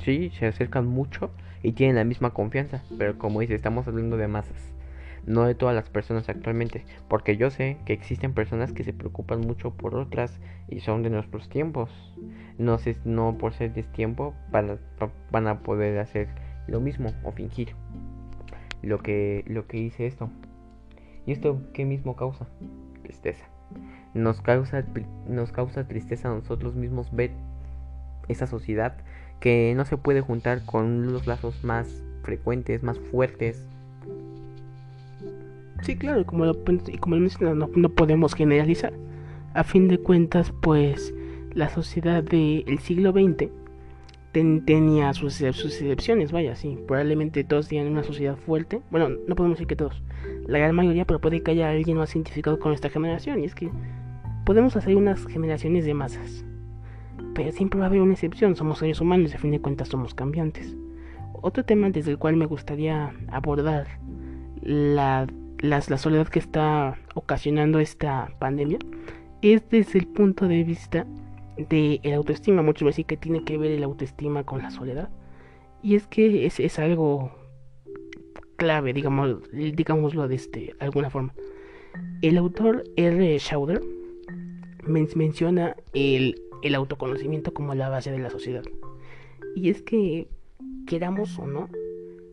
sí se acercan mucho y tienen la misma confianza. Pero como dices, estamos hablando de masas no de todas las personas actualmente, porque yo sé que existen personas que se preocupan mucho por otras y son de nuestros tiempos. No sé, no por ser de tiempo para, van a poder hacer lo mismo o fingir lo que lo que hice esto. ¿Y esto qué mismo causa? Tristeza. Nos causa nos causa tristeza a nosotros mismos ver esa sociedad que no se puede juntar con los lazos más frecuentes, más fuertes Sí, claro, como lo, y como mencionas, no, no, podemos generalizar. A fin de cuentas, pues la sociedad del siglo XX tenía sus, sus excepciones, vaya, sí. Probablemente todos tenían una sociedad fuerte. Bueno, no podemos decir que todos. La gran mayoría, pero puede que haya alguien más identificado con esta generación. Y es que podemos hacer unas generaciones de masas. Pero siempre va a haber una excepción. Somos seres humanos y a fin de cuentas somos cambiantes. Otro tema desde el cual me gustaría abordar la la soledad que está ocasionando esta pandemia es desde el punto de vista de la autoestima. Muchos veces que tiene que ver el autoestima con la soledad. Y es que es, es algo clave, digamos, digámoslo de este, alguna forma. El autor R. Schauder menciona el, el autoconocimiento como la base de la sociedad. Y es que, queramos o no,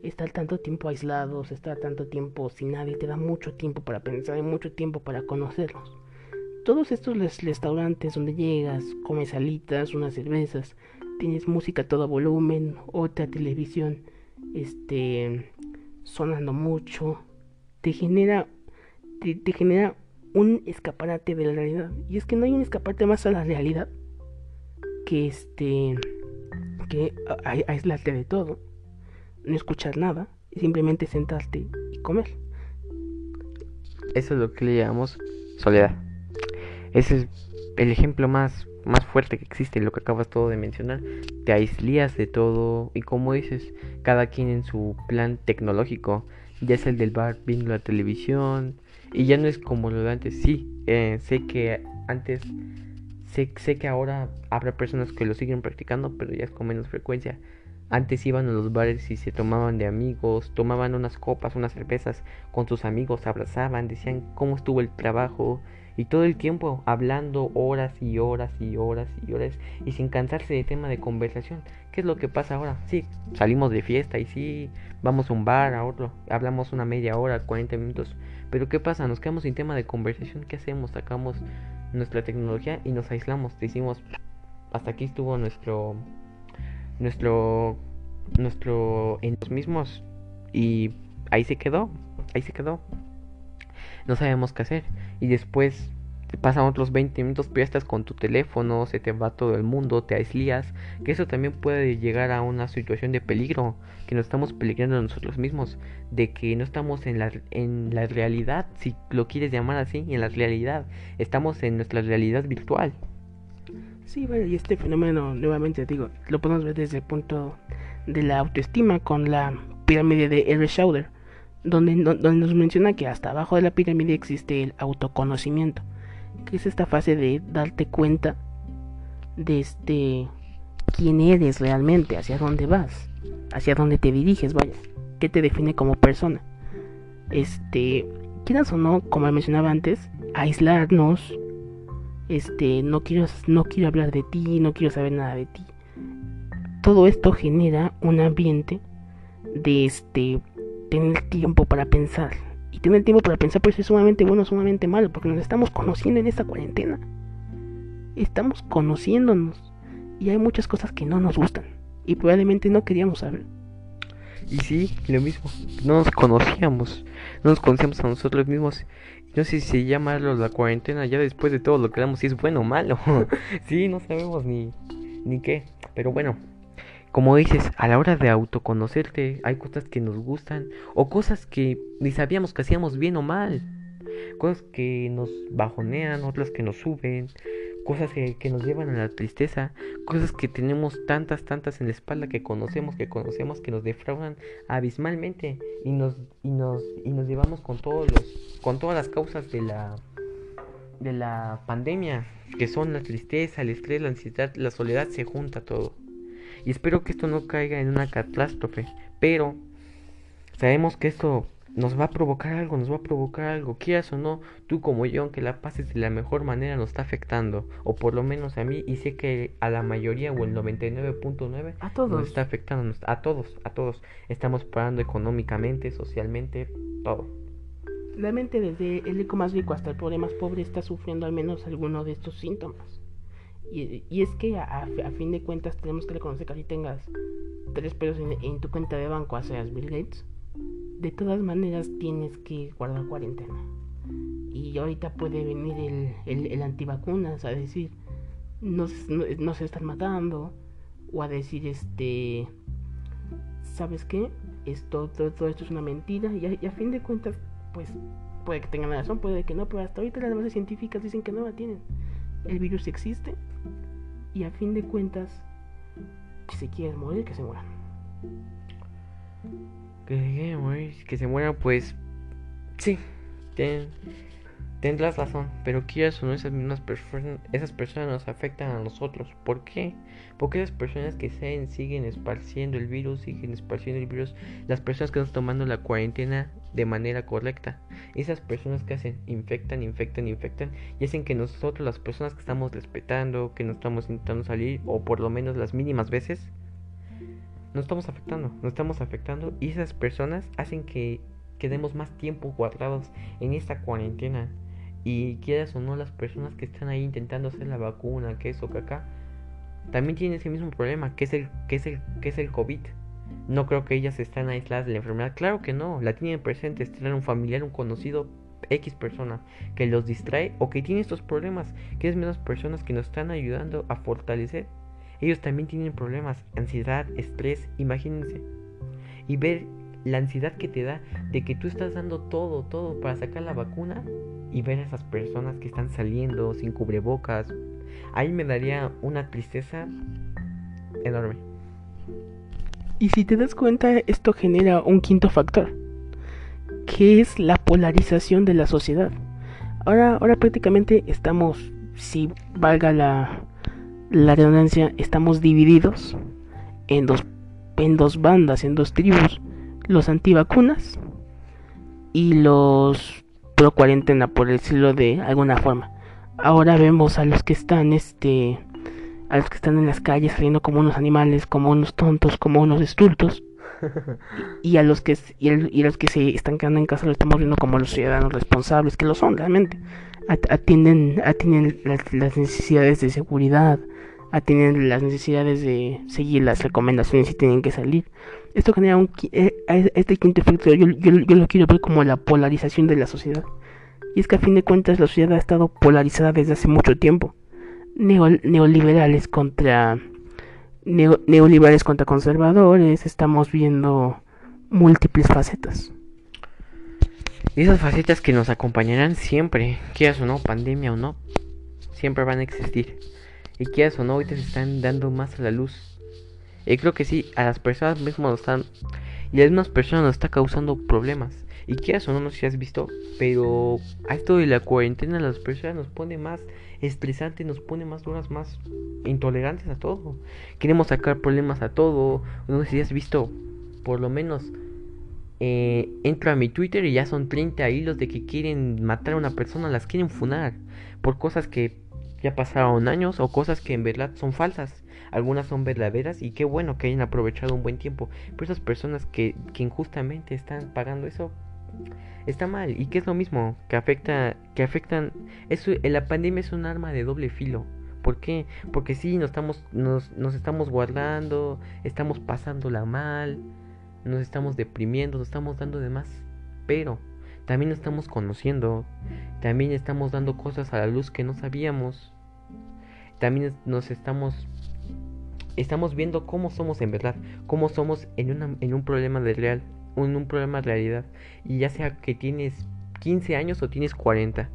estar tanto tiempo aislados, estar tanto tiempo sin nadie, te da mucho tiempo para pensar y mucho tiempo para conocerlos. Todos estos restaurantes donde llegas, comes alitas, unas cervezas, tienes música a todo volumen, otra televisión, este, sonando mucho, te genera, te, genera un escaparate de la realidad. Y es que no hay un escaparate más a la realidad que este que aislarte de todo, no escuchar nada y simplemente sentarte y comer. Eso es lo que le llamamos soledad. Ese es el ejemplo más, más fuerte que existe, lo que acabas todo de mencionar. Te aislías de todo y como dices, cada quien en su plan tecnológico. Ya es el del bar viendo la televisión y ya no es como lo de antes. Sí, eh, sé que antes, sé, sé que ahora habrá personas que lo siguen practicando, pero ya es con menos frecuencia. Antes iban a los bares y se tomaban de amigos, tomaban unas copas, unas cervezas con sus amigos, abrazaban, decían cómo estuvo el trabajo y todo el tiempo hablando horas y horas y horas y horas y sin cansarse de tema de conversación. ¿Qué es lo que pasa ahora? Sí, salimos de fiesta y sí, vamos a un bar, a otro, hablamos una media hora, 40 minutos, pero ¿qué pasa? Nos quedamos sin tema de conversación, ¿qué hacemos? Sacamos nuestra tecnología y nos aislamos, decimos, hasta aquí estuvo nuestro nuestro nuestro en los mismos y ahí se quedó, ahí se quedó. No sabemos qué hacer y después pasan otros 20 minutos, pero con tu teléfono, se te va todo el mundo, te aislías, que eso también puede llegar a una situación de peligro, que nos estamos peligrando nosotros mismos, de que no estamos en la, en la realidad, si lo quieres llamar así, en la realidad, estamos en nuestra realidad virtual. Sí, bueno, y este fenómeno, nuevamente digo, lo podemos ver desde el punto de la autoestima con la pirámide de R. Schauder, donde, nos menciona que hasta abajo de la pirámide existe el autoconocimiento, que es esta fase de darte cuenta de este quién eres realmente, hacia dónde vas, hacia dónde te diriges, vaya, qué te define como persona. Este, quieras o no, como mencionaba antes, aislarnos este, no quiero, no quiero hablar de ti, no quiero saber nada de ti. Todo esto genera un ambiente de este, tener tiempo para pensar. Y tener tiempo para pensar pues es sumamente bueno, sumamente malo, porque nos estamos conociendo en esta cuarentena. Estamos conociéndonos. Y hay muchas cosas que no nos gustan. Y probablemente no queríamos saber. Y sí, lo mismo. No nos conocíamos. No nos conocíamos a nosotros mismos. No sé si llamarlo la cuarentena ya después de todo lo que damos, si es bueno o malo. [laughs] sí, no sabemos ni, ni qué. Pero bueno, como dices, a la hora de autoconocerte hay cosas que nos gustan o cosas que ni sabíamos que hacíamos bien o mal. Cosas que nos bajonean, otras que nos suben, cosas que, nos llevan a la tristeza, cosas que tenemos tantas, tantas en la espalda que conocemos, que conocemos, que nos defraudan abismalmente y nos, y nos, y nos llevamos con todos los, con todas las causas de la, de la pandemia, que son la tristeza, el estrés, la ansiedad, la soledad, se junta todo. Y espero que esto no caiga en una catástrofe, pero sabemos que esto nos va a provocar algo, nos va a provocar algo, quieras o no, tú como yo, aunque la pases de la mejor manera, nos está afectando, o por lo menos a mí, y sé que a la mayoría o el 99.9 a todos nos está afectando, a todos, a todos, estamos parando económicamente, socialmente, todo. Realmente desde el rico más rico hasta el pobre más pobre está sufriendo al menos alguno de estos síntomas. Y, es que a, fin de cuentas tenemos que reconocer que si tengas tres pesos en, tu cuenta de banco, seas Bill Gates, de todas maneras tienes que guardar cuarentena. Y ahorita puede venir el, el, el antivacunas a decir, no, no, se están matando, o a decir, este, ¿sabes qué? Esto, todo, todo esto es una mentira, y a, y a, fin de cuentas, pues puede que tengan razón, puede que no, pero hasta ahorita las bases científicas dicen que no la tienen. El virus existe, y a fin de cuentas, si se quieren morir, que se mueran que, que se muera, pues sí, ten, tendrás razón, pero quieras o no, esas mismas personas, esas personas nos afectan a nosotros. ¿Por qué? Porque esas personas que se, siguen esparciendo el virus, siguen esparciendo el virus, las personas que están tomando la cuarentena de manera correcta, esas personas que hacen, infectan, infectan, infectan, y hacen que nosotros, las personas que estamos respetando, que no estamos intentando salir, o por lo menos las mínimas veces, nos estamos afectando, nos estamos afectando y esas personas hacen que quedemos más tiempo guardados en esta cuarentena. Y quieras o no, las personas que están ahí intentando hacer la vacuna, queso, caca, también tienen ese mismo problema, que es el, que es el, que es el COVID. No creo que ellas están aisladas de la enfermedad. Claro que no, la tienen presente, tienen un familiar, un conocido, X persona que los distrae o que tiene estos problemas, que es menos personas que nos están ayudando a fortalecer ellos también tienen problemas, ansiedad, estrés, imagínense. Y ver la ansiedad que te da de que tú estás dando todo, todo para sacar la vacuna y ver a esas personas que están saliendo sin cubrebocas, ahí me daría una tristeza enorme. Y si te das cuenta, esto genera un quinto factor, que es la polarización de la sociedad. Ahora, ahora prácticamente estamos, si valga la, la redundancia, estamos divididos en dos, en dos bandas, en dos tribus. Los antivacunas y los pro cuarentena, por decirlo de alguna forma. Ahora vemos a los que están, este, a los que están en las calles saliendo como unos animales, como unos tontos, como unos estultos. [laughs] y a los que y, a los que se están quedando en casa lo estamos viendo como los ciudadanos responsables que lo son realmente. Atienden atienden las, necesidades de seguridad atienden las necesidades de seguir las recomendaciones si tienen que salir. Esto genera un eh, este quinto efecto yo, yo, yo lo quiero ver como la polarización de la sociedad. Y es que a fin de cuentas la sociedad ha estado polarizada desde hace mucho tiempo neoliberales contra neoliberales contra conservadores, estamos viendo múltiples facetas. Esas facetas que nos acompañarán siempre, quieras o no, pandemia o no, siempre van a existir. Y quieras o no, ahorita se están dando más a la luz. Y creo que sí, a las personas mismas nos están. Y a algunas personas nos está causando problemas. Y quieras o no, no sé si has visto, pero a esto de la cuarentena las personas nos pone más estresante, nos pone más duras, más intolerantes a todo. Queremos sacar problemas a todo. No sé si has visto, por lo menos, eh, entro a mi Twitter y ya son 30 hilos de que quieren matar a una persona, las quieren funar por cosas que ya pasaron años o cosas que en verdad son falsas. Algunas son verdaderas y qué bueno que hayan aprovechado un buen tiempo. Pero esas personas que, que injustamente están pagando eso, está mal y que es lo mismo que afecta que afectan eso la pandemia es un arma de doble filo ¿Por qué? Porque sí, nos estamos, nos, nos estamos guardando, estamos pasándola mal, nos estamos deprimiendo, nos estamos dando de más. Pero también nos estamos conociendo, también estamos dando cosas a la luz que no sabíamos. También nos estamos estamos viendo cómo somos en verdad, cómo somos en, una, en un problema de real un, un problema de realidad. Y ya sea que tienes 15 años o tienes 40,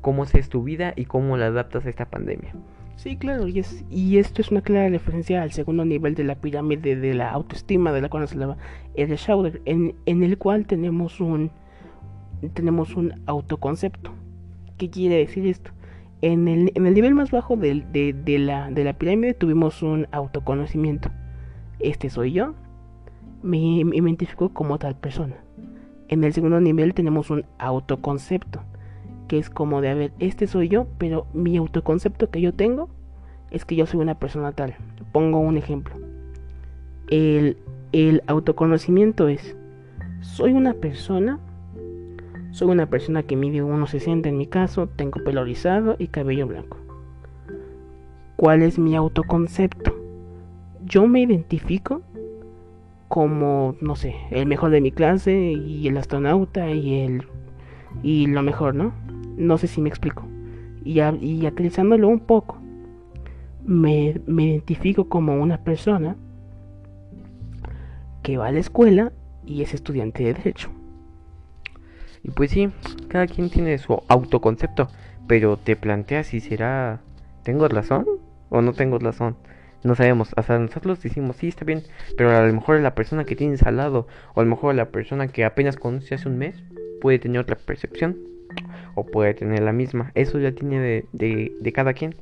cómo es tu vida y cómo la adaptas a esta pandemia. Sí, claro, y, es, y esto es una clara referencia al segundo nivel de la pirámide de la autoestima de la cual nos hablaba el Schauder, en, el cual tenemos un, tenemos un autoconcepto. ¿Qué quiere decir esto? En el, en el nivel más bajo de, la, de la pirámide tuvimos un autoconocimiento. Este soy yo, me, identifico como tal persona. En el segundo nivel tenemos un autoconcepto, que es como de, a ver, este soy yo, pero mi autoconcepto que yo tengo es que yo soy una persona tal. Pongo un ejemplo. El, el autoconocimiento es, soy una persona, soy una persona que mide 1,60 en mi caso, tengo pelo rizado y cabello blanco. ¿Cuál es mi autoconcepto? Yo me identifico como, no sé, el mejor de mi clase y el astronauta y el y lo mejor, ¿no? No sé si me explico. Y, y aterrizándolo un poco, me, me identifico como una persona que va a la escuela y es estudiante de derecho. Y pues sí, cada quien tiene su autoconcepto, pero te planteas si será, ¿tengo razón o no tengo razón? No sabemos, hasta nosotros decimos, sí, está bien, pero a lo mejor la persona que tienes al lado, o a lo mejor la persona que apenas conoce hace un mes, puede tener otra percepción, o puede tener la misma, eso ya tiene de, de, cada quien.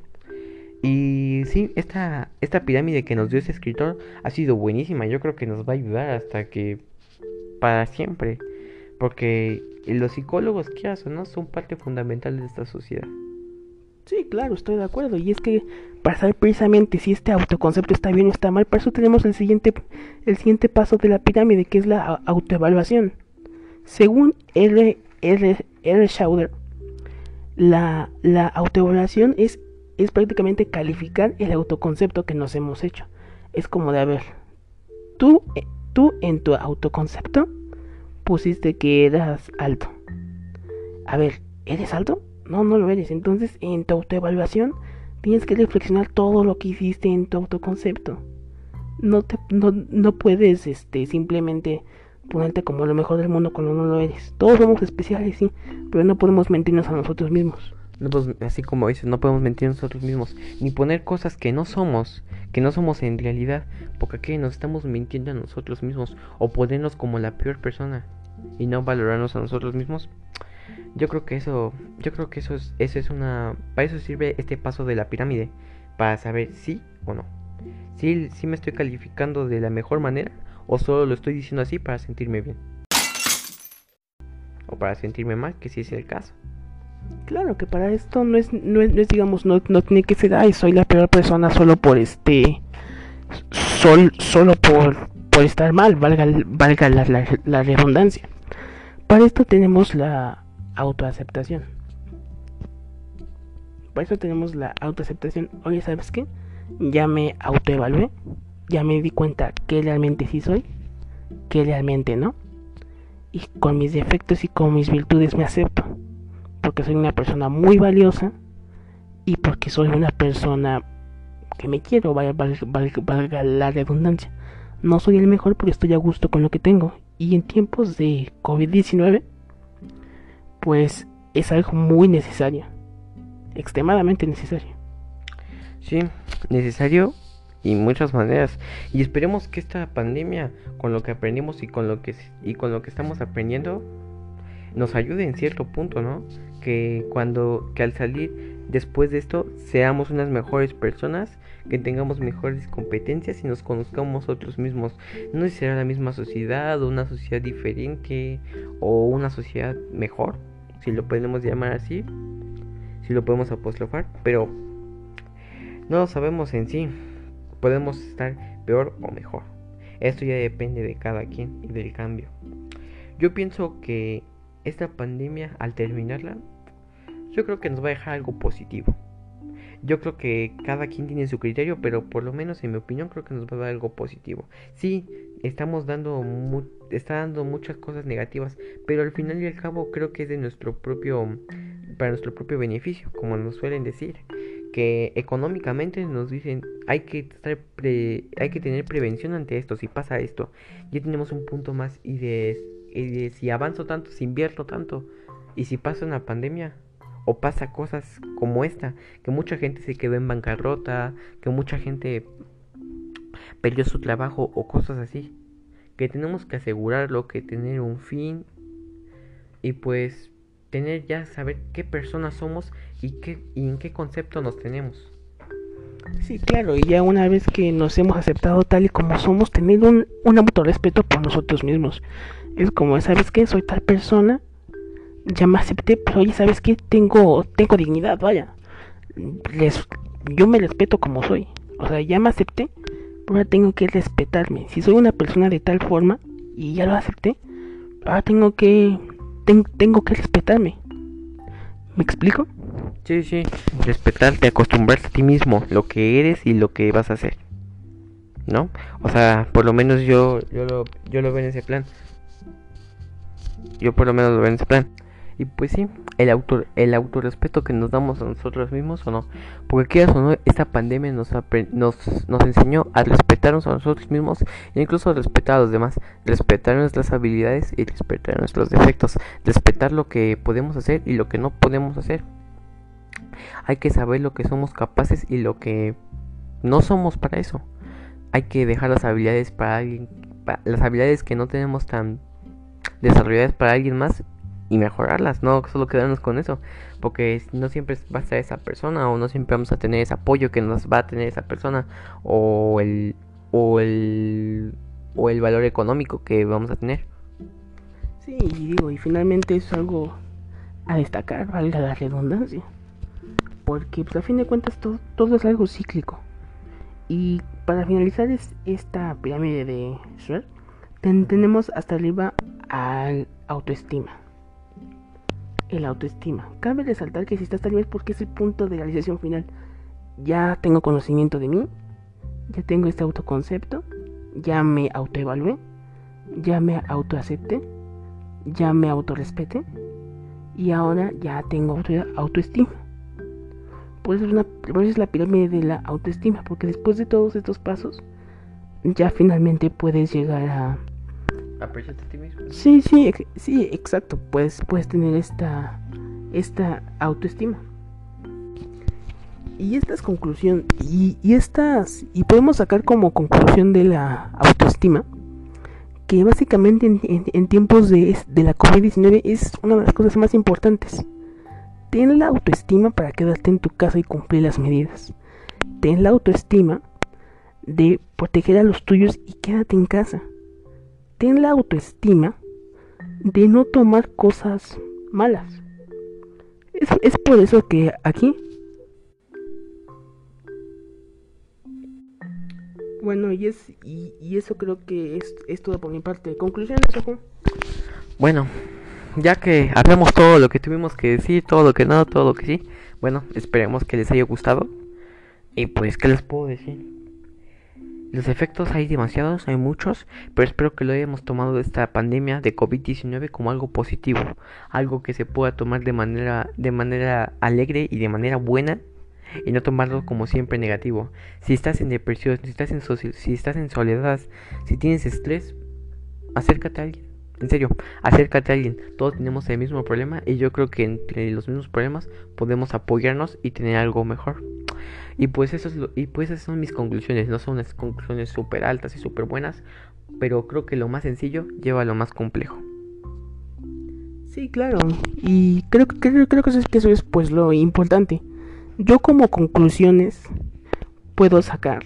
Y sí, esta, esta pirámide que nos dio ese escritor ha sido buenísima, yo creo que nos va a ayudar hasta que, para siempre, porque los psicólogos, ¿qué hacen? No? Son parte fundamental de esta sociedad. Sí, claro, estoy de acuerdo. Y es que para saber precisamente si este autoconcepto está bien o está mal, para eso tenemos el siguiente, el siguiente paso de la pirámide, que es la autoevaluación. Según R. Schauder, la, la autoevaluación es, es prácticamente calificar el autoconcepto que nos hemos hecho. Es como de, a ver, tú, eh, tú en tu autoconcepto pusiste que eras alto. A ver, ¿eres alto? No, no lo eres. Entonces, en tu autoevaluación Tienes que reflexionar todo lo que hiciste en tu autoconcepto. No, te, no, no puedes este, simplemente ponerte como lo mejor del mundo cuando no lo eres. Todos somos especiales, sí, pero no podemos mentirnos a nosotros mismos. No, así como dices, no podemos mentir a nosotros mismos, ni poner cosas que no somos, que no somos en realidad, porque aquí nos estamos mintiendo a nosotros mismos, o ponernos como la peor persona y no valorarnos a nosotros mismos. Yo creo que eso, yo creo que eso es, eso es una, para eso sirve este paso de la pirámide, para saber si o no. Si, si me estoy calificando de la mejor manera o solo lo estoy diciendo así para sentirme bien. O para sentirme mal, que si es el caso. Claro que para esto no es, no es, digamos, no, no, tiene que ser, ay, soy la peor persona solo por este, sol, solo por, por estar mal, valga, valga la, la redundancia. Para esto tenemos la autoaceptación. Para eso tenemos la autoaceptación. Oye, ¿sabes qué? Ya me autoevalué. Ya me di cuenta que realmente sí soy. Que realmente no. Y con mis defectos y con mis virtudes me acepto. Porque soy una persona muy valiosa. Y porque soy una persona que me quiero, valga, valga la redundancia. No soy el mejor porque estoy a gusto con lo que tengo. Y en tiempos de COVID-19 pues es algo muy necesario, extremadamente necesario. Sí, necesario y muchas maneras. Y esperemos que esta pandemia, con lo que aprendimos y con lo que y con lo que estamos aprendiendo, nos ayude en cierto punto, ¿no? Que cuando que al salir después de esto seamos unas mejores personas, que tengamos mejores competencias y nos conozcamos nosotros mismos. No será la misma sociedad una sociedad diferente o una sociedad mejor, si lo podemos llamar así, si lo podemos apostrofar, pero no lo sabemos en sí. Podemos estar peor o mejor. Esto ya depende de cada quien y del cambio. Yo pienso que esta pandemia, al terminarla, yo creo que nos va a dejar algo positivo. Yo creo que cada quien tiene su criterio, pero por lo menos en mi opinión creo que nos va a dar algo positivo. Sí, estamos dando está dando muchas cosas negativas, pero al final y al cabo creo que es de nuestro propio para nuestro propio beneficio, como nos suelen decir, que económicamente nos dicen hay que estar hay que tener prevención ante esto, si pasa esto, ya tenemos un punto más y de, y de si avanzo tanto, si invierto tanto y si pasa una pandemia, o pasa cosas como esta, que mucha gente se quedó en bancarrota, que mucha gente perdió su trabajo o cosas así. Que tenemos que asegurarlo, que tener un fin y pues tener ya saber qué personas somos y, qué, y en qué concepto nos tenemos. Sí, claro, y ya una vez que nos hemos aceptado tal y como somos, tener un, un autorrespeto por nosotros mismos. Es como, ¿sabes qué? Soy tal persona ya me acepté, pero oye, ¿sabes qué? Tengo, tengo dignidad, vaya. Les, yo me respeto como soy. O sea, ya me acepté, ahora tengo que respetarme. Si soy una persona de tal forma y ya lo acepté, ahora tengo que, tengo que respetarme. ¿Me explico? Sí, sí, respetarte, acostumbrarte a ti mismo, lo que eres y lo que vas a hacer. ¿No? O sea, por lo menos yo, yo, lo, yo lo veo en ese plan. Yo por lo menos lo veo en ese plan. Y pues sí, el autor, el autorrespeto que nos damos a nosotros mismos o no. Porque quieras o no, esta pandemia nos, nos, nos enseñó a respetarnos a nosotros mismos e incluso a respetar a los demás. Respetar nuestras habilidades y respetar nuestros defectos. Respetar lo que podemos hacer y lo que no podemos hacer. Hay que saber lo que somos capaces y lo que no somos para eso. Hay que dejar las habilidades para alguien, las habilidades que no tenemos tan desarrolladas para alguien más y mejorarlas, no solo quedarnos con eso, porque no siempre va a estar esa persona o no siempre vamos a tener ese apoyo que nos va a tener esa persona o el o el o el valor económico que vamos a tener. Sí, y digo, y finalmente es algo a destacar, valga la redundancia. Porque pues, a fin de cuentas todo, todo es algo cíclico. Y para finalizar es esta pirámide de Schwer, tenemos hasta arriba al autoestima el autoestima. Cabe resaltar que estás tal vez porque es el punto de realización final. Ya tengo conocimiento de mí, ya tengo este autoconcepto, ya me autoevalué, ya me autoacepté, ya me autorrespeté y ahora ya tengo autoestima. Por eso es la pirámide de la autoestima, porque después de todos estos pasos, ya finalmente puedes llegar a... Apreciarte a ti mismo. Sí, sí, sí, exacto. Puedes, puedes tener esta, esta autoestima. Y estas conclusión y, estas y podemos sacar como conclusión de la autoestima que básicamente en, en- en tiempos de, de la COVID-19 es una de las cosas más importantes. Ten la autoestima para quedarte en tu casa y cumplir las medidas. Ten la autoestima de proteger a los tuyos y quédate en casa. Ten la autoestima de no tomar cosas malas. Es, es por eso que aquí... Bueno, y, es, y, eso creo que es, es todo por mi parte. Conclusiones, Ojo. Bueno, ya que hablamos todo lo que tuvimos que decir, todo lo que no, todo lo que sí, bueno, esperemos que les haya gustado. Y pues, ¿qué les puedo decir? Los efectos hay demasiados, hay muchos, pero espero que lo hayamos tomado de esta pandemia de COVID-19 como algo positivo, algo que se pueda tomar de manera, de manera alegre y de manera buena y no tomarlo como siempre negativo. Si estás en depresión, si estás en, si estás en soledad, si tienes estrés, acércate a alguien. En serio, acércate a alguien. Todos tenemos el mismo problema y yo creo que entre los mismos problemas podemos apoyarnos y tener algo mejor. Y pues eso es lo- y pues esas son mis conclusiones. No son unas conclusiones súper altas y súper buenas, pero creo que lo más sencillo lleva a lo más complejo. Sí, claro. Y creo, creo, creo que eso es, que eso es pues lo importante. Yo como conclusiones puedo sacar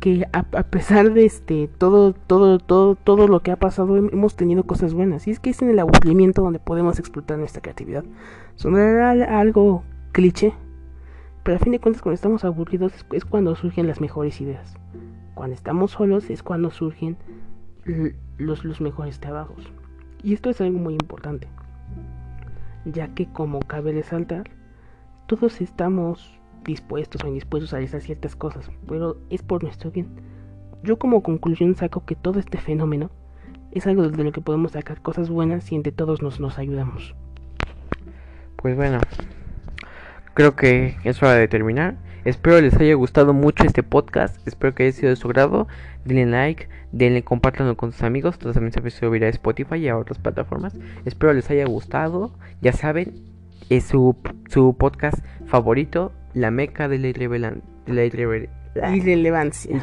que a, a pesar de este todo todo todo todo lo que ha pasado hem- hemos tenido cosas buenas y es que es en el aburrimiento donde podemos explotar nuestra creatividad sonará al- algo cliché pero a fin de cuentas cuando estamos aburridos es, cuando surgen las mejores ideas cuando estamos solos es cuando surgen los, los mejores trabajos y esto es algo muy importante ya que como cabe resaltar todos estamos dispuestos o indispuestos a realizar ciertas cosas, pero es por nuestro bien. Yo como conclusión saco que todo este fenómeno es algo de lo que podemos sacar cosas buenas y entre todos nos, nos ayudamos. Pues bueno, creo que es hora de terminar. Espero les haya gustado mucho este podcast. Espero que haya sido de su grado. Denle like, denle, compártanlo con sus amigos. Todos también se subirá a Spotify y a otras plataformas. Espero les haya gustado. Ya saben, es su, su podcast favorito, La Meca de la Irrevelan- de la irrever- Irrelevancia.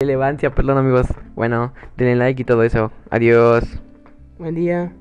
Irrelevancia. Perdón amigos. Bueno, denle like y todo eso. Adiós. Buen día.